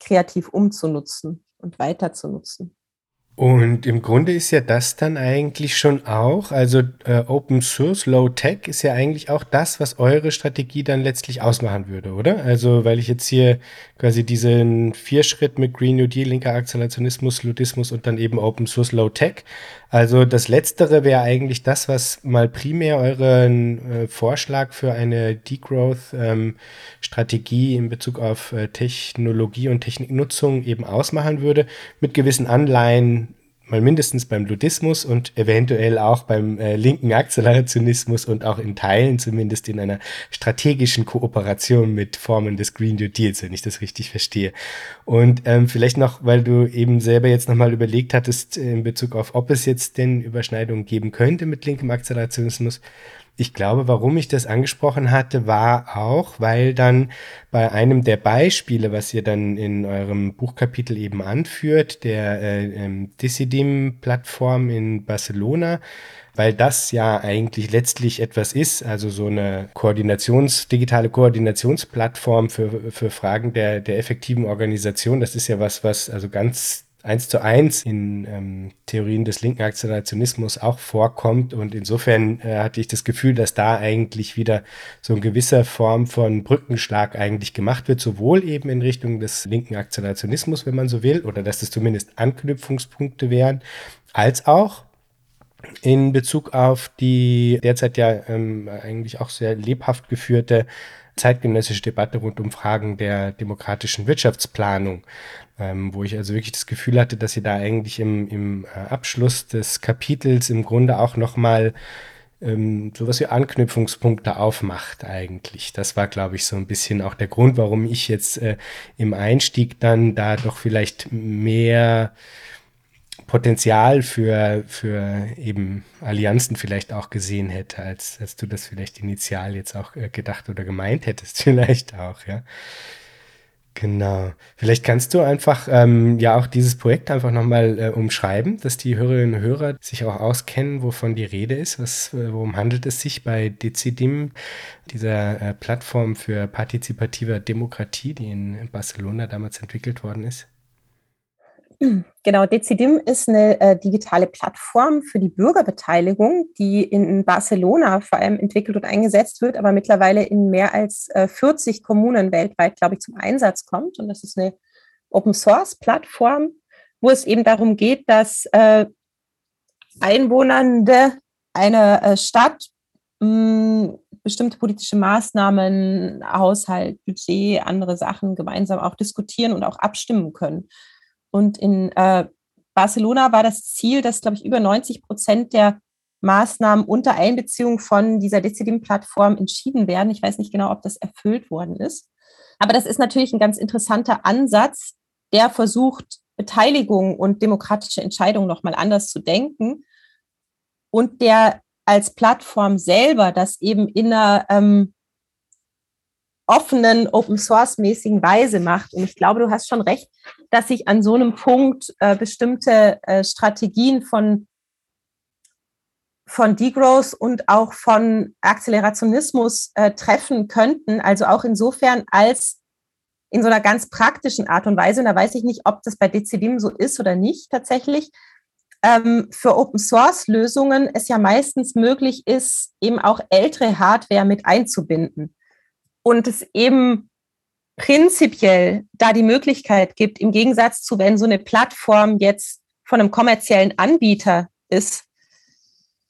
kreativ umzunutzen und weiter zu nutzen. Und im Grunde ist ja das dann eigentlich schon auch, also äh, Open Source, Low Tech ist ja eigentlich auch das, was eure Strategie dann letztlich ausmachen würde, oder? Also, weil ich jetzt hier quasi diesen Vierschritt mit Green New Deal, linker Akzelerationismus, Ludismus und dann eben Open Source, Low Tech. Also das Letztere wäre eigentlich das, was mal primär euren äh, Vorschlag für eine Degrowth-Strategie ähm, in Bezug auf äh, Technologie und Techniknutzung eben ausmachen würde, mit gewissen Anleihen mal mindestens beim Ludismus und eventuell auch beim äh, linken Akzelerationismus und auch in Teilen zumindest in einer strategischen Kooperation mit Formen des Green New Deals, wenn ich das richtig verstehe. Und ähm, vielleicht noch, weil du eben selber jetzt nochmal überlegt hattest äh, in Bezug auf, ob es jetzt denn Überschneidungen geben könnte mit linkem Akzelerationismus, ich glaube, warum ich das angesprochen hatte, war auch, weil dann bei einem der Beispiele, was ihr dann in eurem Buchkapitel eben anführt, der äh, ähm, Decidim-Plattform in Barcelona, weil das ja eigentlich letztlich etwas ist, also so eine Koordinations, digitale Koordinationsplattform für, für Fragen der, der effektiven Organisation. Das ist ja was, was also ganz eins zu eins in ähm, Theorien des linken Akzelerationismus auch vorkommt. Und insofern äh, hatte ich das Gefühl, dass da eigentlich wieder so eine gewisse Form von Brückenschlag eigentlich gemacht wird, sowohl eben in Richtung des linken Akzelerationismus, wenn man so will, oder dass das zumindest Anknüpfungspunkte wären, als auch in Bezug auf die derzeit ja ähm, eigentlich auch sehr lebhaft geführte zeitgenössische Debatte rund um Fragen der demokratischen Wirtschaftsplanung ähm, wo ich also wirklich das Gefühl hatte, dass sie da eigentlich im, im äh, Abschluss des Kapitels im Grunde auch nochmal ähm, sowas wie Anknüpfungspunkte aufmacht eigentlich. Das war, glaube ich, so ein bisschen auch der Grund, warum ich jetzt äh, im Einstieg dann da doch vielleicht mehr Potenzial für, für eben Allianzen vielleicht auch gesehen hätte, als, als du das vielleicht initial jetzt auch äh, gedacht oder gemeint hättest, [LAUGHS] vielleicht auch, ja. Genau. Vielleicht kannst du einfach ähm, ja auch dieses Projekt einfach nochmal äh, umschreiben, dass die Hörerinnen und Hörer sich auch auskennen, wovon die Rede ist. Was, äh, worum handelt es sich bei Decidim, dieser äh, Plattform für partizipative Demokratie, die in Barcelona damals entwickelt worden ist? Genau, Decidim ist eine äh, digitale Plattform für die Bürgerbeteiligung, die in Barcelona vor allem entwickelt und eingesetzt wird, aber mittlerweile in mehr als äh, 40 Kommunen weltweit, glaube ich, zum Einsatz kommt. Und das ist eine Open-Source-Plattform, wo es eben darum geht, dass äh, Einwohnernde einer äh, Stadt mh, hm, bestimmte politische Maßnahmen, Haushalt, Budget, andere Sachen gemeinsam auch diskutieren und auch abstimmen können. Und in äh, Barcelona war das Ziel, dass, glaube ich, über 90 Prozent der Maßnahmen unter Einbeziehung von dieser Decidim-Plattform entschieden werden. Ich weiß nicht genau, ob das erfüllt worden ist. Aber das ist natürlich ein ganz interessanter Ansatz, der versucht, Beteiligung und demokratische Entscheidungen nochmal anders zu denken und der als Plattform selber das eben in einer ähm, offenen, Open-Source-mäßigen Weise macht. Und ich glaube, du hast schon recht, dass sich an so einem Punkt äh, bestimmte äh, Strategien von, von Degrowth und auch von Akzelerationismus äh, treffen könnten. Also auch insofern als in so einer ganz praktischen Art und Weise. Und da weiß ich nicht, ob das bei Decidim so ist oder nicht tatsächlich. Ähm, für Open-Source-Lösungen es ja meistens möglich ist, eben auch ältere Hardware mit einzubinden und es eben prinzipiell da die Möglichkeit gibt, im Gegensatz zu, wenn so eine Plattform jetzt von einem kommerziellen Anbieter ist,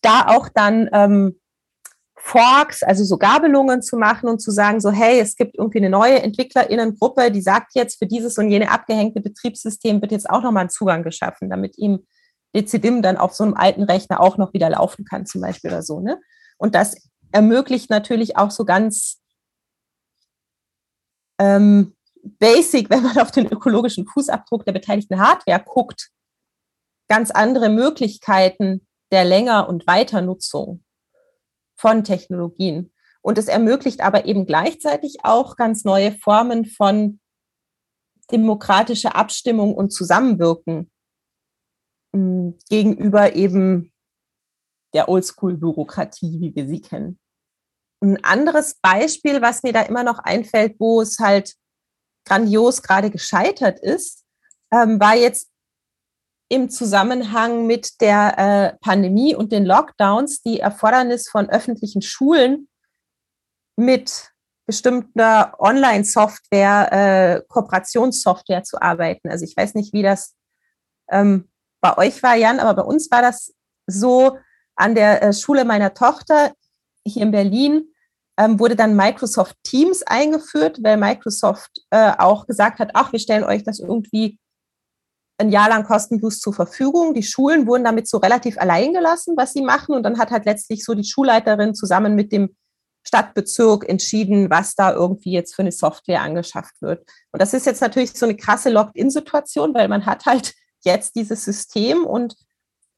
da auch dann ähm, Forks, also so Gabelungen zu machen und zu sagen, so hey, es gibt irgendwie eine neue Entwicklerinnengruppe, die sagt jetzt, für dieses und jene abgehängte Betriebssystem wird jetzt auch nochmal ein Zugang geschaffen, damit ihm Decidim dann auf so einem alten Rechner auch noch wieder laufen kann, zum Beispiel oder so. Ne? Und das ermöglicht natürlich auch so ganz ähm, basic, [LAUGHS] wenn man auf den ökologischen Fußabdruck der beteiligten Hardware guckt, ganz andere Möglichkeiten der Länger- und Weiternutzung von Technologien. Und es ermöglicht aber eben gleichzeitig auch ganz neue Formen von demokratische Abstimmung und Zusammenwirken hm, gegenüber eben der Oldschool-Bürokratie, wie wir sie kennen. Ein anderes Beispiel, was mir da immer noch einfällt, wo es halt grandios gerade gescheitert ist, ähm, war jetzt im Zusammenhang mit der äh, Pandemie und den Lockdowns die Erfordernis von öffentlichen Schulen mit bestimmter Online-Software, äh, Kooperationssoftware zu arbeiten. Also ich weiß nicht, wie das ähm, bei euch war, Jan, aber bei uns war das so an der äh, Schule meiner Tochter hier in Berlin ähm, wurde dann Microsoft Teams eingeführt, weil Microsoft äh, auch gesagt hat, ach, wir stellen euch das irgendwie ein Jahr lang kostenlos zur Verfügung. Die Schulen wurden damit so relativ allein gelassen, was sie machen. Und dann hat halt letztlich so die Schulleiterin zusammen mit dem Stadtbezirk entschieden, was da irgendwie jetzt für eine Software angeschafft wird. Und das ist jetzt natürlich so eine krasse Locked-in-Situation, weil man hat halt [LAUGHS] jetzt dieses System und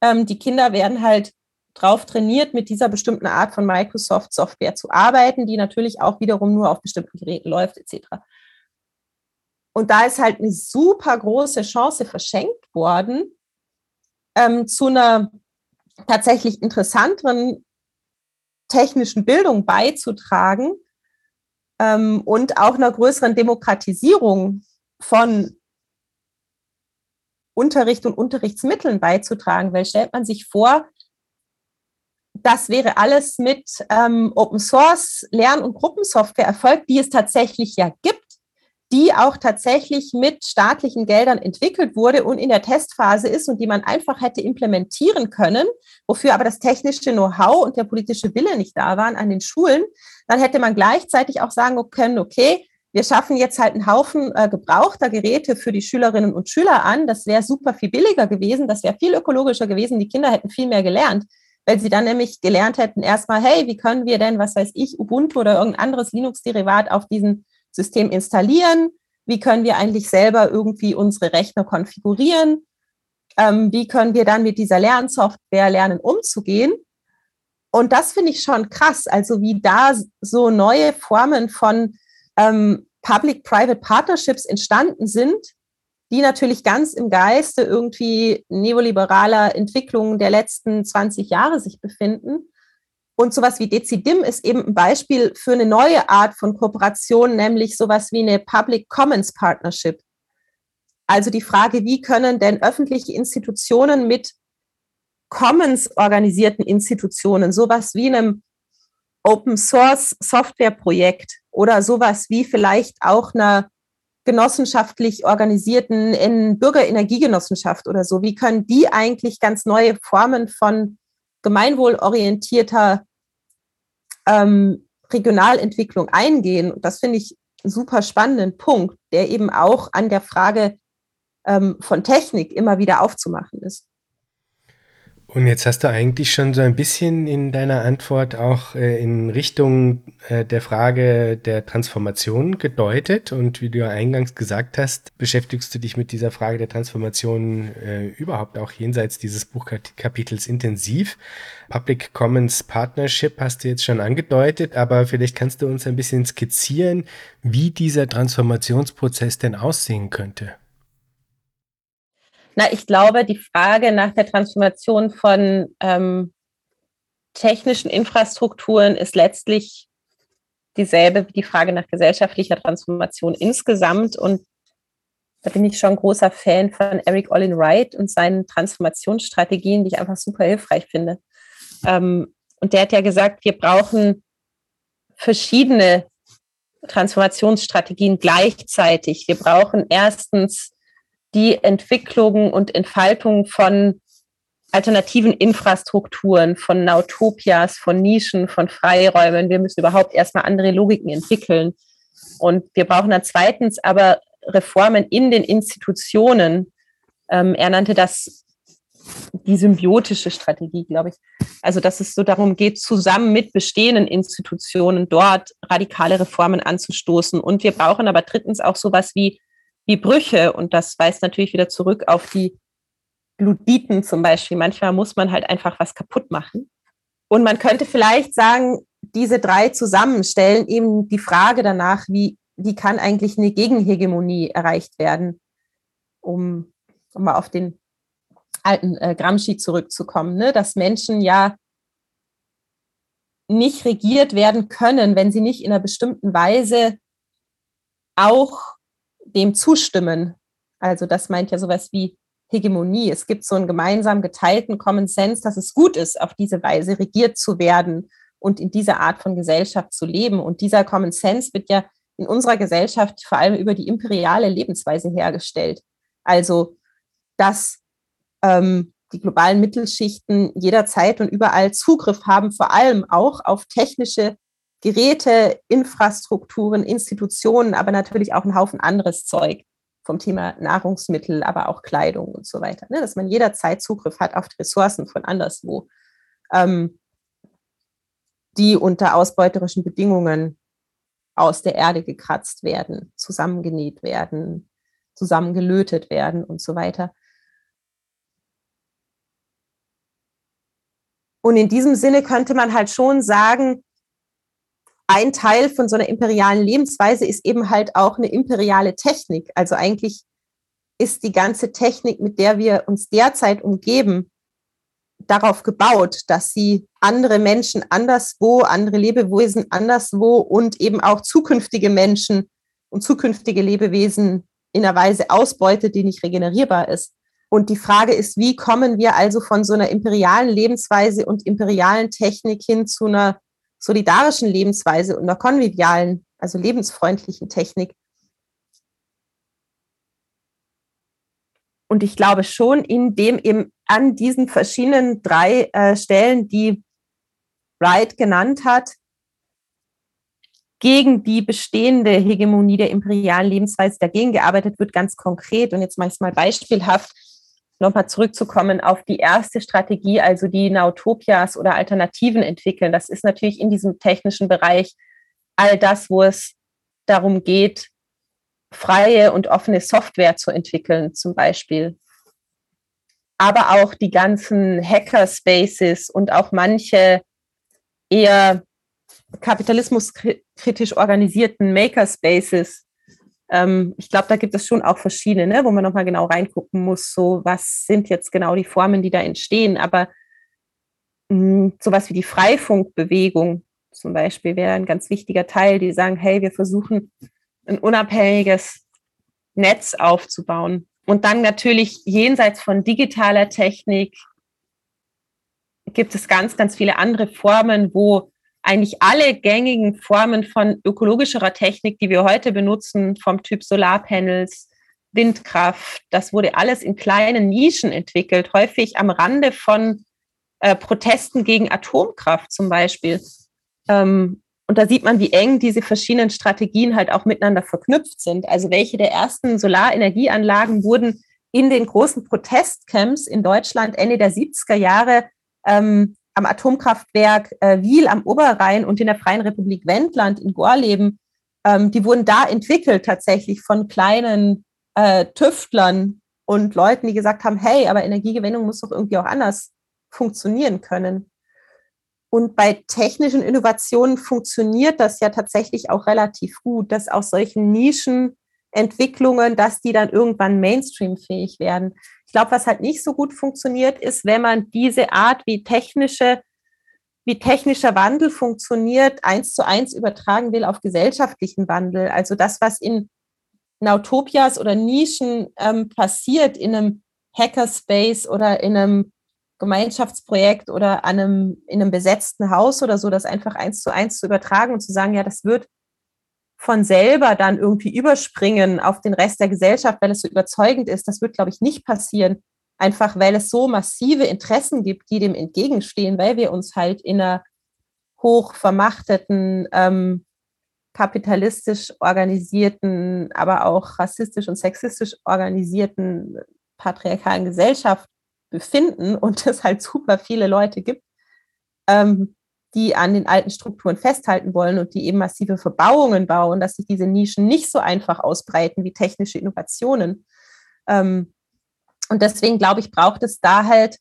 ähm, die Kinder werden halt drauf trainiert, mit dieser bestimmten Art von Microsoft-Software zu arbeiten, die natürlich auch wiederum nur auf bestimmten Geräten läuft, etc. Und da ist halt eine super große Chance verschenkt worden, ähm, zu einer tatsächlich interessanteren technischen Bildung beizutragen ähm, und auch einer größeren Demokratisierung von Unterricht und Unterrichtsmitteln beizutragen. Weil stellt man sich vor, das wäre alles mit ähm, Open Source Lern- und Gruppensoftware erfolgt, die es tatsächlich ja gibt, die auch tatsächlich mit staatlichen Geldern entwickelt wurde und in der Testphase ist und die man einfach hätte implementieren können, wofür aber das technische Know-how und der politische Wille nicht da waren an den Schulen, dann hätte man gleichzeitig auch sagen können, okay, wir schaffen jetzt halt einen Haufen äh, gebrauchter Geräte für die Schülerinnen und Schüler an. Das wäre super viel billiger gewesen, das wäre viel ökologischer gewesen, die Kinder hätten viel mehr gelernt weil sie dann nämlich gelernt hätten, erstmal, hey, wie können wir denn, was weiß ich, Ubuntu oder irgendein anderes Linux-Derivat auf diesem System installieren? Wie können wir eigentlich selber irgendwie unsere Rechner konfigurieren? Ähm, wie können wir dann mit dieser Lernsoftware lernen, umzugehen? Und das finde ich schon krass, also wie da so neue Formen von ähm, Public-Private Partnerships entstanden sind, die natürlich ganz im Geiste irgendwie neoliberaler Entwicklungen der letzten 20 Jahre sich befinden. Und sowas wie Dezidim ist eben ein Beispiel für eine neue Art von Kooperation, nämlich sowas wie eine Public Commons Partnership. Also die Frage, wie können denn öffentliche Institutionen mit Commons organisierten Institutionen, sowas wie einem Open Source Software Projekt oder sowas wie vielleicht auch einer genossenschaftlich organisierten in Bürgerenergiegenossenschaft oder so, wie können die eigentlich ganz neue Formen von gemeinwohlorientierter ähm, Regionalentwicklung eingehen? Und das finde ich einen super spannenden Punkt, der eben auch an der Frage ähm, von Technik immer wieder aufzumachen ist. Und jetzt hast du eigentlich schon so ein bisschen in deiner Antwort auch äh, in Richtung äh, der Frage der Transformation gedeutet. Und wie du ja eingangs gesagt hast, beschäftigst du dich mit dieser Frage der Transformation äh, überhaupt auch jenseits dieses Buchkapitels intensiv. Public Commons Partnership hast du jetzt schon angedeutet, aber vielleicht kannst du uns ein bisschen skizzieren, wie dieser Transformationsprozess denn aussehen könnte. Na, ich glaube, die Frage nach der Transformation von ähm, technischen Infrastrukturen ist letztlich dieselbe wie die Frage nach gesellschaftlicher Transformation insgesamt. Und da bin ich schon großer Fan von Eric Olin Wright und seinen Transformationsstrategien, die ich einfach super hilfreich finde. Ähm, und der hat ja gesagt, wir brauchen verschiedene Transformationsstrategien gleichzeitig. Wir brauchen erstens die Entwicklung und Entfaltung von alternativen Infrastrukturen, von Nautopias, von Nischen, von Freiräumen. Wir müssen überhaupt erstmal andere Logiken entwickeln. Und wir brauchen dann zweitens aber Reformen in den Institutionen. Ähm, er nannte das die symbiotische Strategie, glaube ich. Also, dass es so darum geht, zusammen mit bestehenden Institutionen dort radikale Reformen anzustoßen. Und wir brauchen aber drittens auch sowas wie die Brüche. Und das weist natürlich wieder zurück auf die Luditen zum Beispiel. Manchmal muss man halt einfach was kaputt machen. Und man könnte vielleicht sagen, diese drei zusammenstellen eben die Frage danach, wie wie kann eigentlich eine Gegenhegemonie erreicht werden, um, um mal auf den alten äh, Gramsci zurückzukommen, ne? dass Menschen ja nicht regiert werden können, wenn sie nicht in einer bestimmten Weise auch dem zustimmen. Also das meint ja sowas wie Hegemonie. Es gibt so einen gemeinsam geteilten Common Sense, dass es gut ist, auf diese Weise regiert zu werden und in dieser Art von Gesellschaft zu leben. Und dieser Common Sense wird ja in unserer Gesellschaft vor allem über die imperiale Lebensweise hergestellt. Also, dass ähm, die globalen Mittelschichten jederzeit und überall Zugriff haben, vor allem auch auf technische Geräte, Infrastrukturen, Institutionen, aber natürlich auch einen Haufen anderes Zeug vom Thema Nahrungsmittel, aber auch Kleidung und so weiter. Ne? Dass man jederzeit Zugriff hat auf die Ressourcen von anderswo, ähm, die unter ausbeuterischen Bedingungen aus der Erde gekratzt werden, zusammengenäht werden, zusammengelötet werden und so weiter. Und in diesem Sinne könnte man halt schon sagen, ein Teil von so einer imperialen Lebensweise ist eben halt auch eine imperiale Technik. Also eigentlich ist die ganze Technik, mit der wir uns derzeit umgeben, darauf gebaut, dass sie andere Menschen anderswo, andere Lebewesen anderswo und eben auch zukünftige Menschen und zukünftige Lebewesen in einer Weise ausbeutet, die nicht regenerierbar ist. Und die Frage ist, wie kommen wir also von so einer imperialen Lebensweise und imperialen Technik hin zu einer solidarischen Lebensweise und einer konvivialen, also lebensfreundlichen Technik? Und ich glaube schon, indem eben an diesen verschiedenen drei äh, Stellen, die Wright genannt hat, gegen die bestehende Hegemonie der imperialen Lebensweise dagegen gearbeitet wird, ganz konkret. Und jetzt mache ich es mal beispielhaft nochmal zurückzukommen auf die erste Strategie, also die Nautopias oder Alternativen entwickeln. Das ist natürlich in diesem technischen Bereich all das, wo es darum geht, freie und offene Software zu entwickeln, zum Beispiel. Aber auch die ganzen Hackerspaces und auch manche eher kapitalismuskritisch organisierten Makerspaces, ähm, ich glaube, da gibt es schon auch verschiedene, ne, wo man nochmal genau reingucken muss, so was sind jetzt genau die Formen, die da entstehen. Aber mh, hm, sowas wie die Freifunkbewegung zum Beispiel wäre ein ganz wichtiger Teil, die sagen, hey, wir versuchen ein unabhängiges Netz aufzubauen. Und dann natürlich jenseits von digitaler Technik gibt es ganz, ganz viele andere Formen, wo eigentlich alle gängigen Formen von ökologischerer Technik, die wir heute benutzen, vom Typ Solarpanels, Windkraft, das wurde alles in kleinen Nischen entwickelt, häufig am Rande von äh, Protesten gegen Atomkraft zum Beispiel. Ähm, und da sieht man, wie eng diese verschiedenen Strategien halt auch miteinander verknüpft sind. Also welche der ersten Solarenergieanlagen wurden in den großen Protestcamps in Deutschland Ende der 70er Jahre ähm, am Atomkraftwerk äh, Wiel am Oberrhein und in der Freien Republik Wendland in Gorleben, ähm, die wurden da entwickelt tatsächlich von kleinen äh, Tüftlern und Leuten, die gesagt haben, hey, aber Energiegewinnung muss doch irgendwie auch anders funktionieren können. Und bei technischen Innovationen funktioniert das ja tatsächlich auch relativ gut, dass aus solchen Nischenentwicklungen, dass die dann irgendwann Mainstream-fähig werden. Ich glaube, was halt nicht so gut funktioniert, ist, wenn man diese Art, wie technische, wie technischer Wandel funktioniert, eins zu eins übertragen will auf gesellschaftlichen Wandel. Also das, was in Nautopias oder Nischen ähm, passiert, in einem Hackerspace oder in einem Gemeinschaftsprojekt oder an einem, in einem besetzten Haus oder so, das einfach eins zu eins zu übertragen und zu sagen, ja, das wird von selber dann irgendwie überspringen auf den Rest der Gesellschaft, weil es so überzeugend ist, das wird, glaube ich, nicht passieren. Einfach weil es so massive Interessen gibt, die dem entgegenstehen, weil wir uns halt in einer hoch vermachteten, ähm, kapitalistisch organisierten, aber auch rassistisch und sexistisch organisierten patriarchalen Gesellschaft befinden und [LAUGHS] es halt super viele Leute gibt, ähm, die an den alten Strukturen festhalten wollen und die eben massive Verbauungen bauen, dass sich diese Nischen nicht so einfach ausbreiten wie technische Innovationen. Ähm, und deswegen glaube ich, braucht es da halt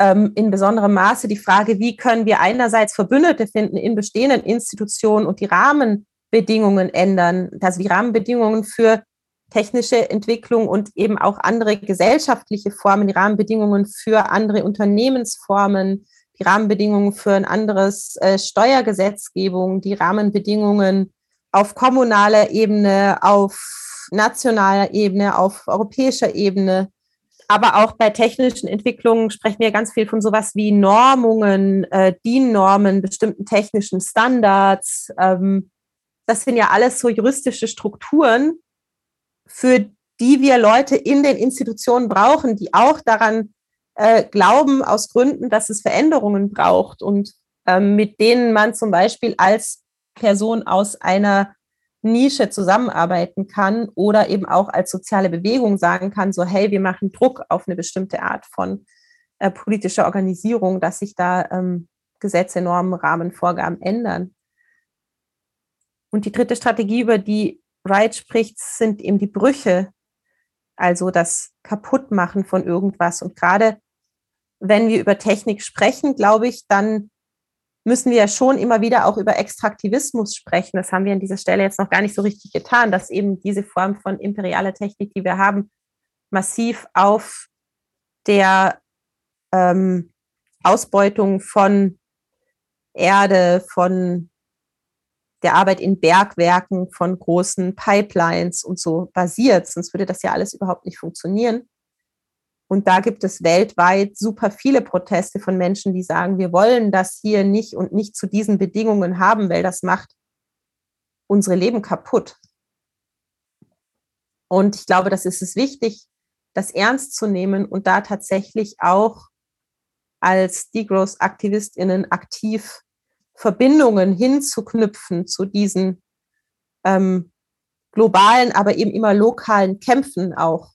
ähm, in besonderem Maße die Frage, wie können wir einerseits Verbündete finden in bestehenden Institutionen und die Rahmen Rahmenbedingungen ändern, also die Rahmenbedingungen für technische Entwicklung und eben auch andere gesellschaftliche Formen, die Rahmenbedingungen für andere Unternehmensformen, die Rahmenbedingungen für ein anderes äh, Steuergesetzgebung, die Rahmenbedingungen auf kommunaler Ebene, auf nationaler Ebene, auf europäischer Ebene. Aber auch bei technischen Entwicklungen sprechen wir ganz viel von sowas wie Normungen, äh, DIN-Normen, bestimmten technischen Standards. Ähm, das sind ja alles so juristische Strukturen, für die wir Leute in den Institutionen brauchen, die auch daran äh, glauben, aus Gründen, dass es Veränderungen braucht und ähm, mit denen man zum Beispiel als Person aus einer Nische zusammenarbeiten kann oder eben auch als soziale Bewegung sagen kann, so hey, wir machen Druck auf eine bestimmte Art von äh, politischer Organisierung, dass sich da ähm, Gesetze, Normen, Rahmen, Vorgaben ändern. Und die dritte Strategie, über die Wright spricht, sind eben die Brüche, also das Kaputtmachen von irgendwas. Und gerade wenn wir über Technik sprechen, glaube ich, dann müssen wir ja schon immer wieder auch über Extraktivismus sprechen. Das haben wir an dieser Stelle jetzt noch gar nicht so richtig getan, dass eben diese Form von imperialer Technik, die wir haben, massiv auf der ähm, Ausbeutung von Erde, von der Arbeit in Bergwerken, von großen Pipelines und so basiert. Sonst würde das ja alles überhaupt nicht funktionieren. Und da gibt es weltweit super viele Proteste von Menschen, die sagen, wir wollen das hier nicht und nicht zu diesen Bedingungen haben, weil das macht unsere Leben kaputt. Und ich glaube, das ist es wichtig, das ernst zu nehmen und da tatsächlich auch als Degrowth-AktivistInnen aktiv Verbindungen hinzuknüpfen zu diesen ähm, globalen, aber eben immer lokalen Kämpfen auch,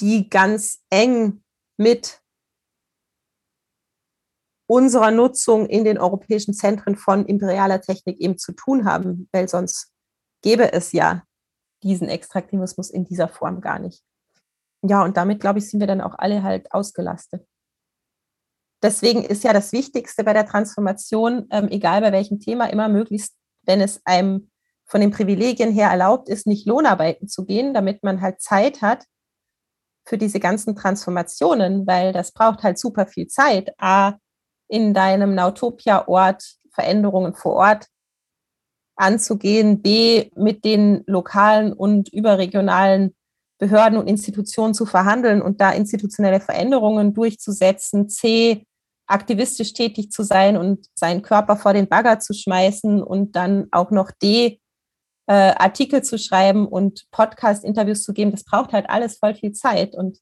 die ganz eng mit unserer Nutzung in den europäischen Zentren von imperialer Technik eben zu tun haben, weil sonst gäbe es ja diesen Extraktivismus in dieser Form gar nicht. Ja, und damit, glaube ich, sind wir dann auch alle halt ausgelastet. Deswegen ist ja das Wichtigste bei der Transformation, ähm, egal bei welchem Thema, immer möglichst, wenn es einem von den Privilegien her erlaubt ist, nicht Lohnarbeiten zu gehen, damit man halt Zeit hat für diese ganzen Transformationen, weil das braucht halt super viel Zeit. A, in deinem Nautopia-Ort Veränderungen vor Ort anzugehen, B, mit den lokalen und überregionalen Behörden und Institutionen zu verhandeln und da institutionelle Veränderungen durchzusetzen, C, aktivistisch tätig zu sein und seinen Körper vor den Bagger zu schmeißen und dann auch noch D, äh, Artikel zu schreiben und Podcast-Interviews zu geben, das braucht halt alles voll viel Zeit. Und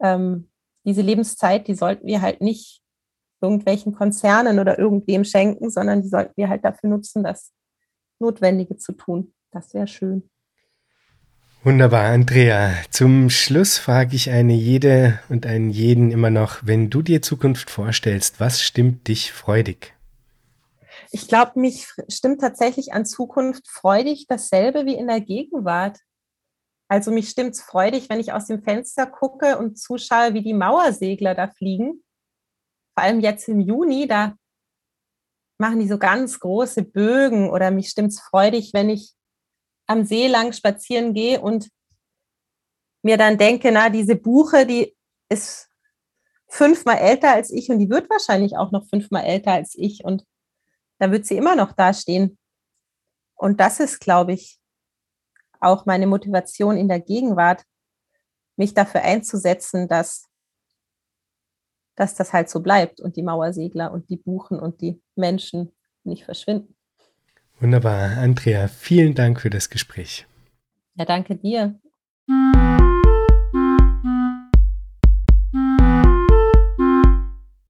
ähm, diese Lebenszeit, die sollten wir halt nicht irgendwelchen Konzernen oder irgendwem schenken, sondern die sollten wir halt dafür nutzen, das Notwendige zu tun. Das wäre schön. Wunderbar, Andrea. Zum Schluss frage ich eine jede und einen jeden immer noch, wenn du dir Zukunft vorstellst, was stimmt dich freudig? Ich glaube, mich stimmt tatsächlich an Zukunft freudig dasselbe wie in der Gegenwart. Also mich stimmt es freudig, wenn ich aus dem Fenster gucke und zuschaue, wie die Mauersegler da fliegen. Vor allem jetzt im Juni, da machen die so ganz große Bögen oder mich stimmt es freudig, wenn ich am See lang spazieren gehe und mir dann denke, na, diese Buche, die ist fünfmal älter als ich und die wird wahrscheinlich auch noch fünfmal älter als ich und da wird sie immer noch dastehen. Und das ist, glaube ich, auch meine Motivation in der Gegenwart, mich dafür einzusetzen, dass, dass das halt so bleibt und die Mauersegler und die Buchen und die Menschen nicht verschwinden. Wunderbar. Andrea, vielen Dank für das Gespräch. Ja, danke dir.